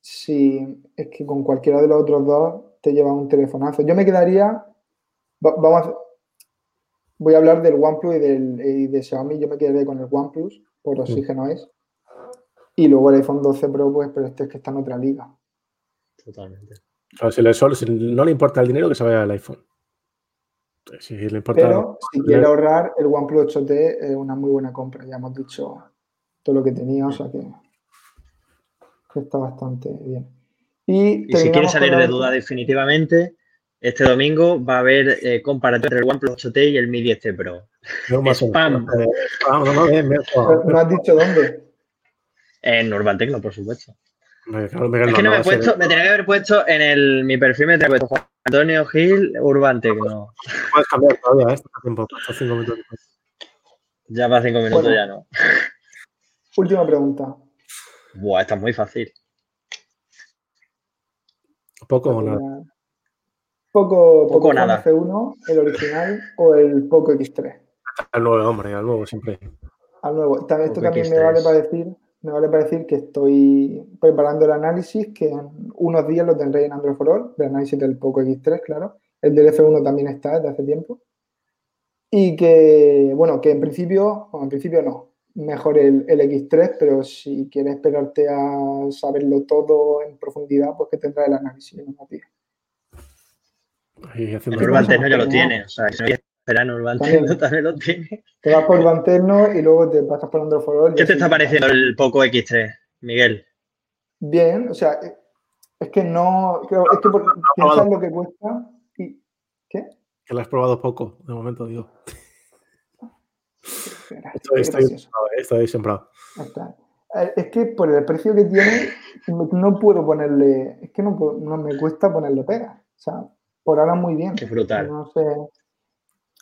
[SPEAKER 2] si es que con cualquiera de los otros dos te lleva un telefonazo. Yo me quedaría. Vamos a, voy a hablar del OnePlus y, del, y de Xiaomi. Yo me quedaría con el OnePlus, por mm. oxígeno es. Y luego el iPhone 12 Pro, pues, pero este es que está en otra liga.
[SPEAKER 4] Totalmente.
[SPEAKER 3] si, no le importa el dinero, que se vaya al iPhone. Si le importa,
[SPEAKER 2] pero si quiere ahorrar, el OnePlus 8T es una muy buena compra. Ya hemos dicho todo lo que tenía, o sea que, está bastante bien. Y,
[SPEAKER 4] si quiere salir de duda definitivamente, este domingo va a haber eh, entre el OnePlus 8T y el Mi 10T Pro.
[SPEAKER 2] No, Spam. no, has dicho dónde?
[SPEAKER 4] En Urban Tecno, por supuesto. es que no me, he puesto, me tenía que haber puesto en el, mi perfil, me tenía que puesto Juan Antonio Gil, Urban Tecno.
[SPEAKER 3] Puedes cambiar todavía, ¿eh? tiempo, cinco minutos.
[SPEAKER 4] Ya para cinco minutos ya no.
[SPEAKER 2] Última pregunta.
[SPEAKER 4] Buah, esta es muy fácil.
[SPEAKER 3] Poco o nada.
[SPEAKER 2] Poco, poco, nada. F1, el original o el Poco X3.
[SPEAKER 3] Al nuevo, hombre, al nuevo siempre.
[SPEAKER 2] Al nuevo. esto también me vale para decir, me vale para decir que estoy preparando el análisis, que en unos días lo tendré en Android for All, el análisis del Poco X3, claro. El del F1 también está desde hace tiempo. Y que, bueno, que en principio, bueno, en principio no, mejor el, el, X3, pero si quieres esperarte a saberlo todo en profundidad, pues que tendrá el análisis en unos días.
[SPEAKER 4] El Urban Tecno ya lo tiene, o sea, si no esperar Urban Tecno también lo tiene.
[SPEAKER 2] Te vas por Urban Tecno y luego te pasas por Android for
[SPEAKER 4] ¿Qué te está pareciendo el Poco X3, Miguel?
[SPEAKER 2] Bien, o sea, es que no, creo, es que por, piensas lo que cuesta y... ¿Qué?
[SPEAKER 3] Que lo has probado poco, de momento digo. Estoy, sembrado.
[SPEAKER 2] Eh, es que por el precio que tiene, no puedo ponerle. Es que no, no me cuesta ponerle pega. O sea, por ahora muy bien.
[SPEAKER 4] Qué brutal.
[SPEAKER 2] No sé.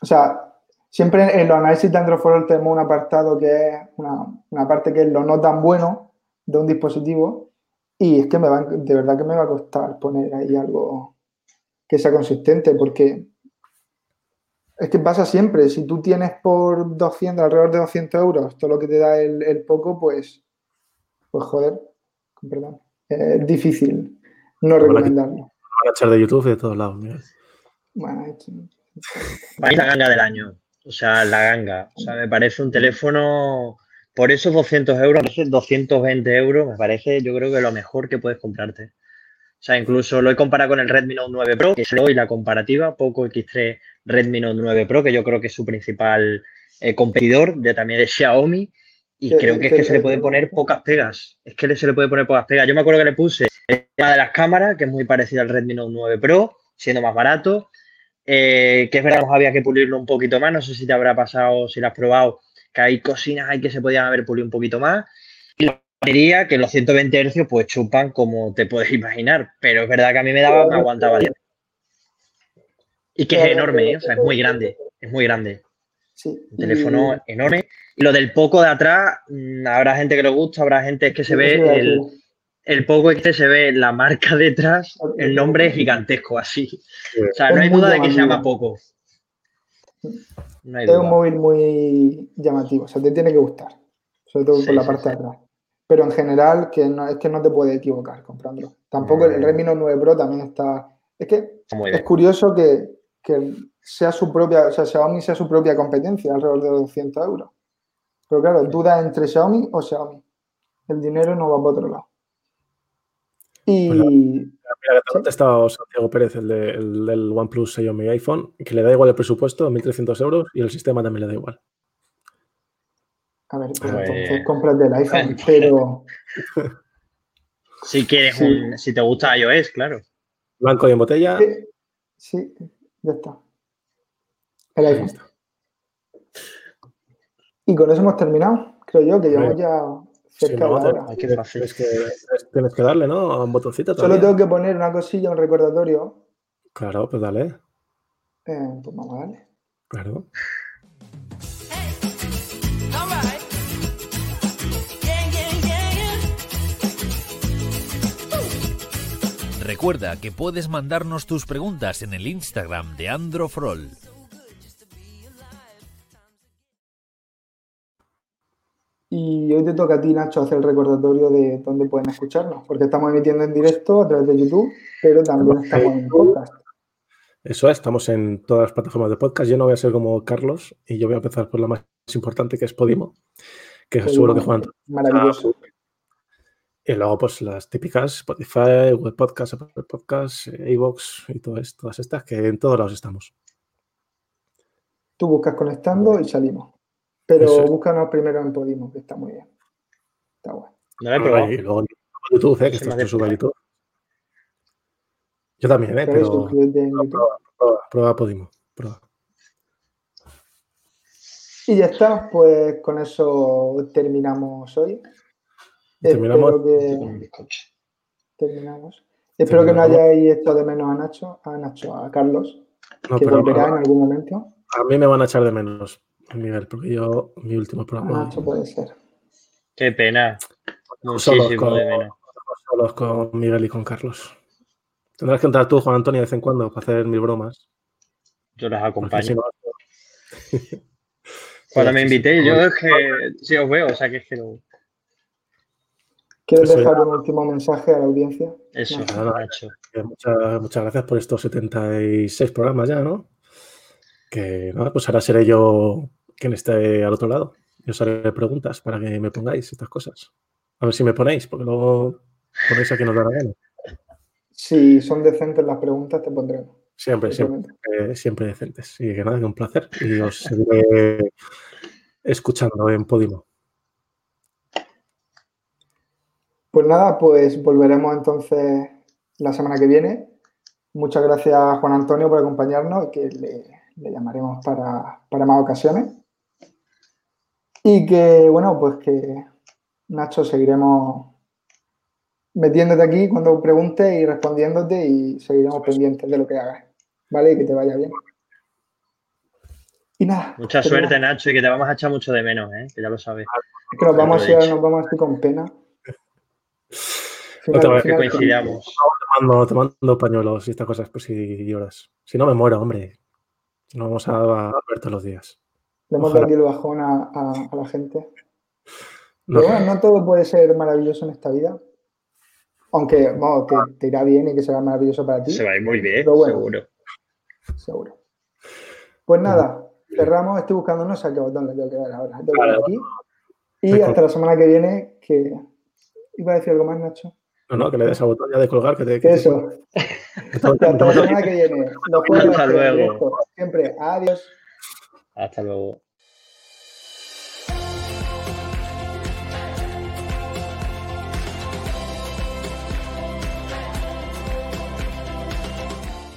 [SPEAKER 2] O sea, siempre en los análisis de Android tenemos un apartado que es una, una, parte que es lo no tan bueno de un dispositivo. Y es que me va, de verdad que me va a costar poner ahí algo que sea consistente, porque es que pasa siempre, si tú tienes por 200, alrededor de 200 euros, todo lo que te da el, poco, pues, pues joder, perdón, es difícil no recomendarlo. Van
[SPEAKER 3] a echar de YouTube de todos lados, mira.
[SPEAKER 2] Bueno,
[SPEAKER 4] Va la ganga del año, o sea, la ganga. O sea, me parece un teléfono, por esos 200 euros, 220 euros, me parece, yo creo que lo mejor que puedes comprarte. O sea, incluso lo he comparado con el Redmi Note 9 Pro, que es hoy la comparativa, Poco X3 Redmi Note 9 Pro, que yo creo que es su principal eh, competidor de también de Xiaomi. Y creo que es que se le puede poner pocas pegas. Es que se le puede poner pocas pegas. Yo me acuerdo que le puse el tema de las cámaras, que es muy parecido al Redmi Note 9 Pro, siendo más barato. Eh, que es verdad que había que pulirlo un poquito más. No sé si te habrá pasado, si lo has probado, que hay cocinas ahí que se podían haber pulido un poquito más. Y la batería, que los 120 Hz pues chupan como te puedes imaginar. Pero es verdad que a mí me daba, me aguantaba bien. Y que es enorme, ¿eh? o sea, es muy grande, es muy grande.
[SPEAKER 2] Sí.
[SPEAKER 4] Un teléfono enorme. Y lo del poco de atrás, mm, habrá gente que le gusta, habrá gente que se ve el, el poco este se ve la marca detrás, el nombre es gigantesco, así. O sea, no hay duda de que se llama poco.
[SPEAKER 2] No hay es un móvil muy llamativo, o sea, te tiene que gustar, sobre todo por la parte de atrás. Pero en general, que no, es que no te puedes equivocar comprándolo. Tampoco el Redmi Note 9 Pro también está. Es que es curioso que, que sea su propia, o sea, Xiaomi sea su propia competencia alrededor de 200 euros. Pero claro, duda entre Xiaomi o Xiaomi. El dinero no va para otro lado. Y. Pues
[SPEAKER 3] mira, que te ha contestado Santiago Pérez, el, de, el, del OnePlus Xiaomi iPhone, que le da igual el presupuesto, 1.300 euros, y el sistema también le da igual.
[SPEAKER 2] A ver, pues, entonces compras del iPhone, pero.
[SPEAKER 4] Si quieres un. Si te gusta iOS, claro.
[SPEAKER 3] Blanco y en botella.
[SPEAKER 2] sí. Ya está. El iPhone. Y con eso hemos terminado. Creo yo que llevamos ya cerca de la hora.
[SPEAKER 3] Tienes que, tienes que darle, ¿no? A un botoncito.
[SPEAKER 2] Solo tengo que poner una cosilla, un recordatorio.
[SPEAKER 3] Claro, pues dale.
[SPEAKER 2] Eh, pues vamos a darle.
[SPEAKER 3] Claro.
[SPEAKER 1] Recuerda que puedes mandarnos tus preguntas en el Instagram de Androfrol.
[SPEAKER 2] Y hoy te toca a ti, Nacho, hacer el recordatorio de dónde pueden escucharnos, porque estamos emitiendo en directo a través de YouTube, pero también estamos en podcast.
[SPEAKER 3] Eso es, estamos en todas las plataformas de podcast. Yo no voy a ser como Carlos y yo voy a empezar por la más importante, que es Podimo, que seguro que Juan.
[SPEAKER 2] Maravilloso.
[SPEAKER 3] Y luego, pues las típicas, Spotify, Google Podcast, Apple Podcast, Evox y todas, todas estas, que en todos lados estamos.
[SPEAKER 2] Tú buscas conectando y salimos. Pero búscanos primero en Podimo, que está muy bien. Está bueno.
[SPEAKER 3] No Y luego en YouTube, ¿eh? que esto es sube YouTube. Yo también, ¿eh? Pero, prueba, prueba, prueba, Podimo. Prueba.
[SPEAKER 2] Y ya está, pues con eso terminamos hoy.
[SPEAKER 3] Terminamos.
[SPEAKER 2] Que... terminamos. Espero que no hayáis hecho de menos a Nacho, a Nacho, a Carlos, que volverá en algún momento.
[SPEAKER 3] A mí me van a echar de menos, Miguel, porque yo, mi último programa.
[SPEAKER 2] Nacho puede ser.
[SPEAKER 4] Qué pena.
[SPEAKER 3] Solos con, solos con Miguel y con Carlos. Tendrás que entrar tú, Juan Antonio, de vez en cuando para hacer mil bromas.
[SPEAKER 4] Yo las acompaño. Cuando me invité, yo es que sí os veo, o sea que es que no.
[SPEAKER 2] ¿Quieres dejar un último mensaje a la audiencia?
[SPEAKER 4] Eso,
[SPEAKER 3] muchas, muchas gracias por estos 76 programas ya, ¿no? Que nada, pues ahora seré yo quien esté al otro lado. Yo os haré preguntas para que me pongáis estas cosas. A ver si me ponéis, porque luego ponéis a quien os da la gana.
[SPEAKER 2] Si son decentes las preguntas, te pondremos.
[SPEAKER 3] Siempre, siempre, eh, siempre decentes. Y que nada, que un placer. Y os seguiré escuchando en Podimo.
[SPEAKER 2] Pues nada, pues volveremos entonces la semana que viene. Muchas gracias Juan Antonio por acompañarnos y que le, llamaremos para, más ocasiones. Y que, bueno, pues que Nacho seguiremos metiéndote aquí cuando preguntes y respondiéndote y seguiremos pendientes de lo que hagas. ¿Vale? Y que te vaya bien. Y nada.
[SPEAKER 4] Mucha suerte, Nacho, y que te vamos a echar mucho de menos, ¿eh? que ya lo sabes.
[SPEAKER 2] que nos vamos, a ir, nos vamos a ir con pena.
[SPEAKER 3] No te que coincidamos. Te mando, te mando pañuelos y estas cosas por si lloras. Si no me muero, hombre. No vamos a, ver todos los días.
[SPEAKER 2] Hemos dado aquí el bajón a, la gente. No. Pero bueno, no todo puede ser maravilloso en esta vida. Aunque, vamos, que te irá bien y que será maravilloso para ti.
[SPEAKER 4] Se va a ir muy bien, seguro.
[SPEAKER 2] Seguro. Pues nada, cerramos. Estoy buscando, no sé qué botón le tengo que dar ahora. aquí. Y hasta la semana que viene, que iba a decir algo más, Nacho.
[SPEAKER 3] No, no, que le des a botón ya de colgar. Que te,
[SPEAKER 2] Eso. Hasta la semana que viene.
[SPEAKER 4] Hasta luego.
[SPEAKER 2] Siempre. Adiós.
[SPEAKER 4] Hasta luego.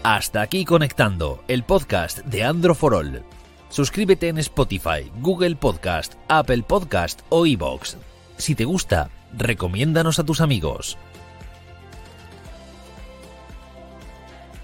[SPEAKER 1] Hasta aquí conectando el podcast de Andro for All. Suscríbete en Spotify, Google Podcast, Apple Podcast o iBox. Si te gusta, recomiéndanos a tus amigos.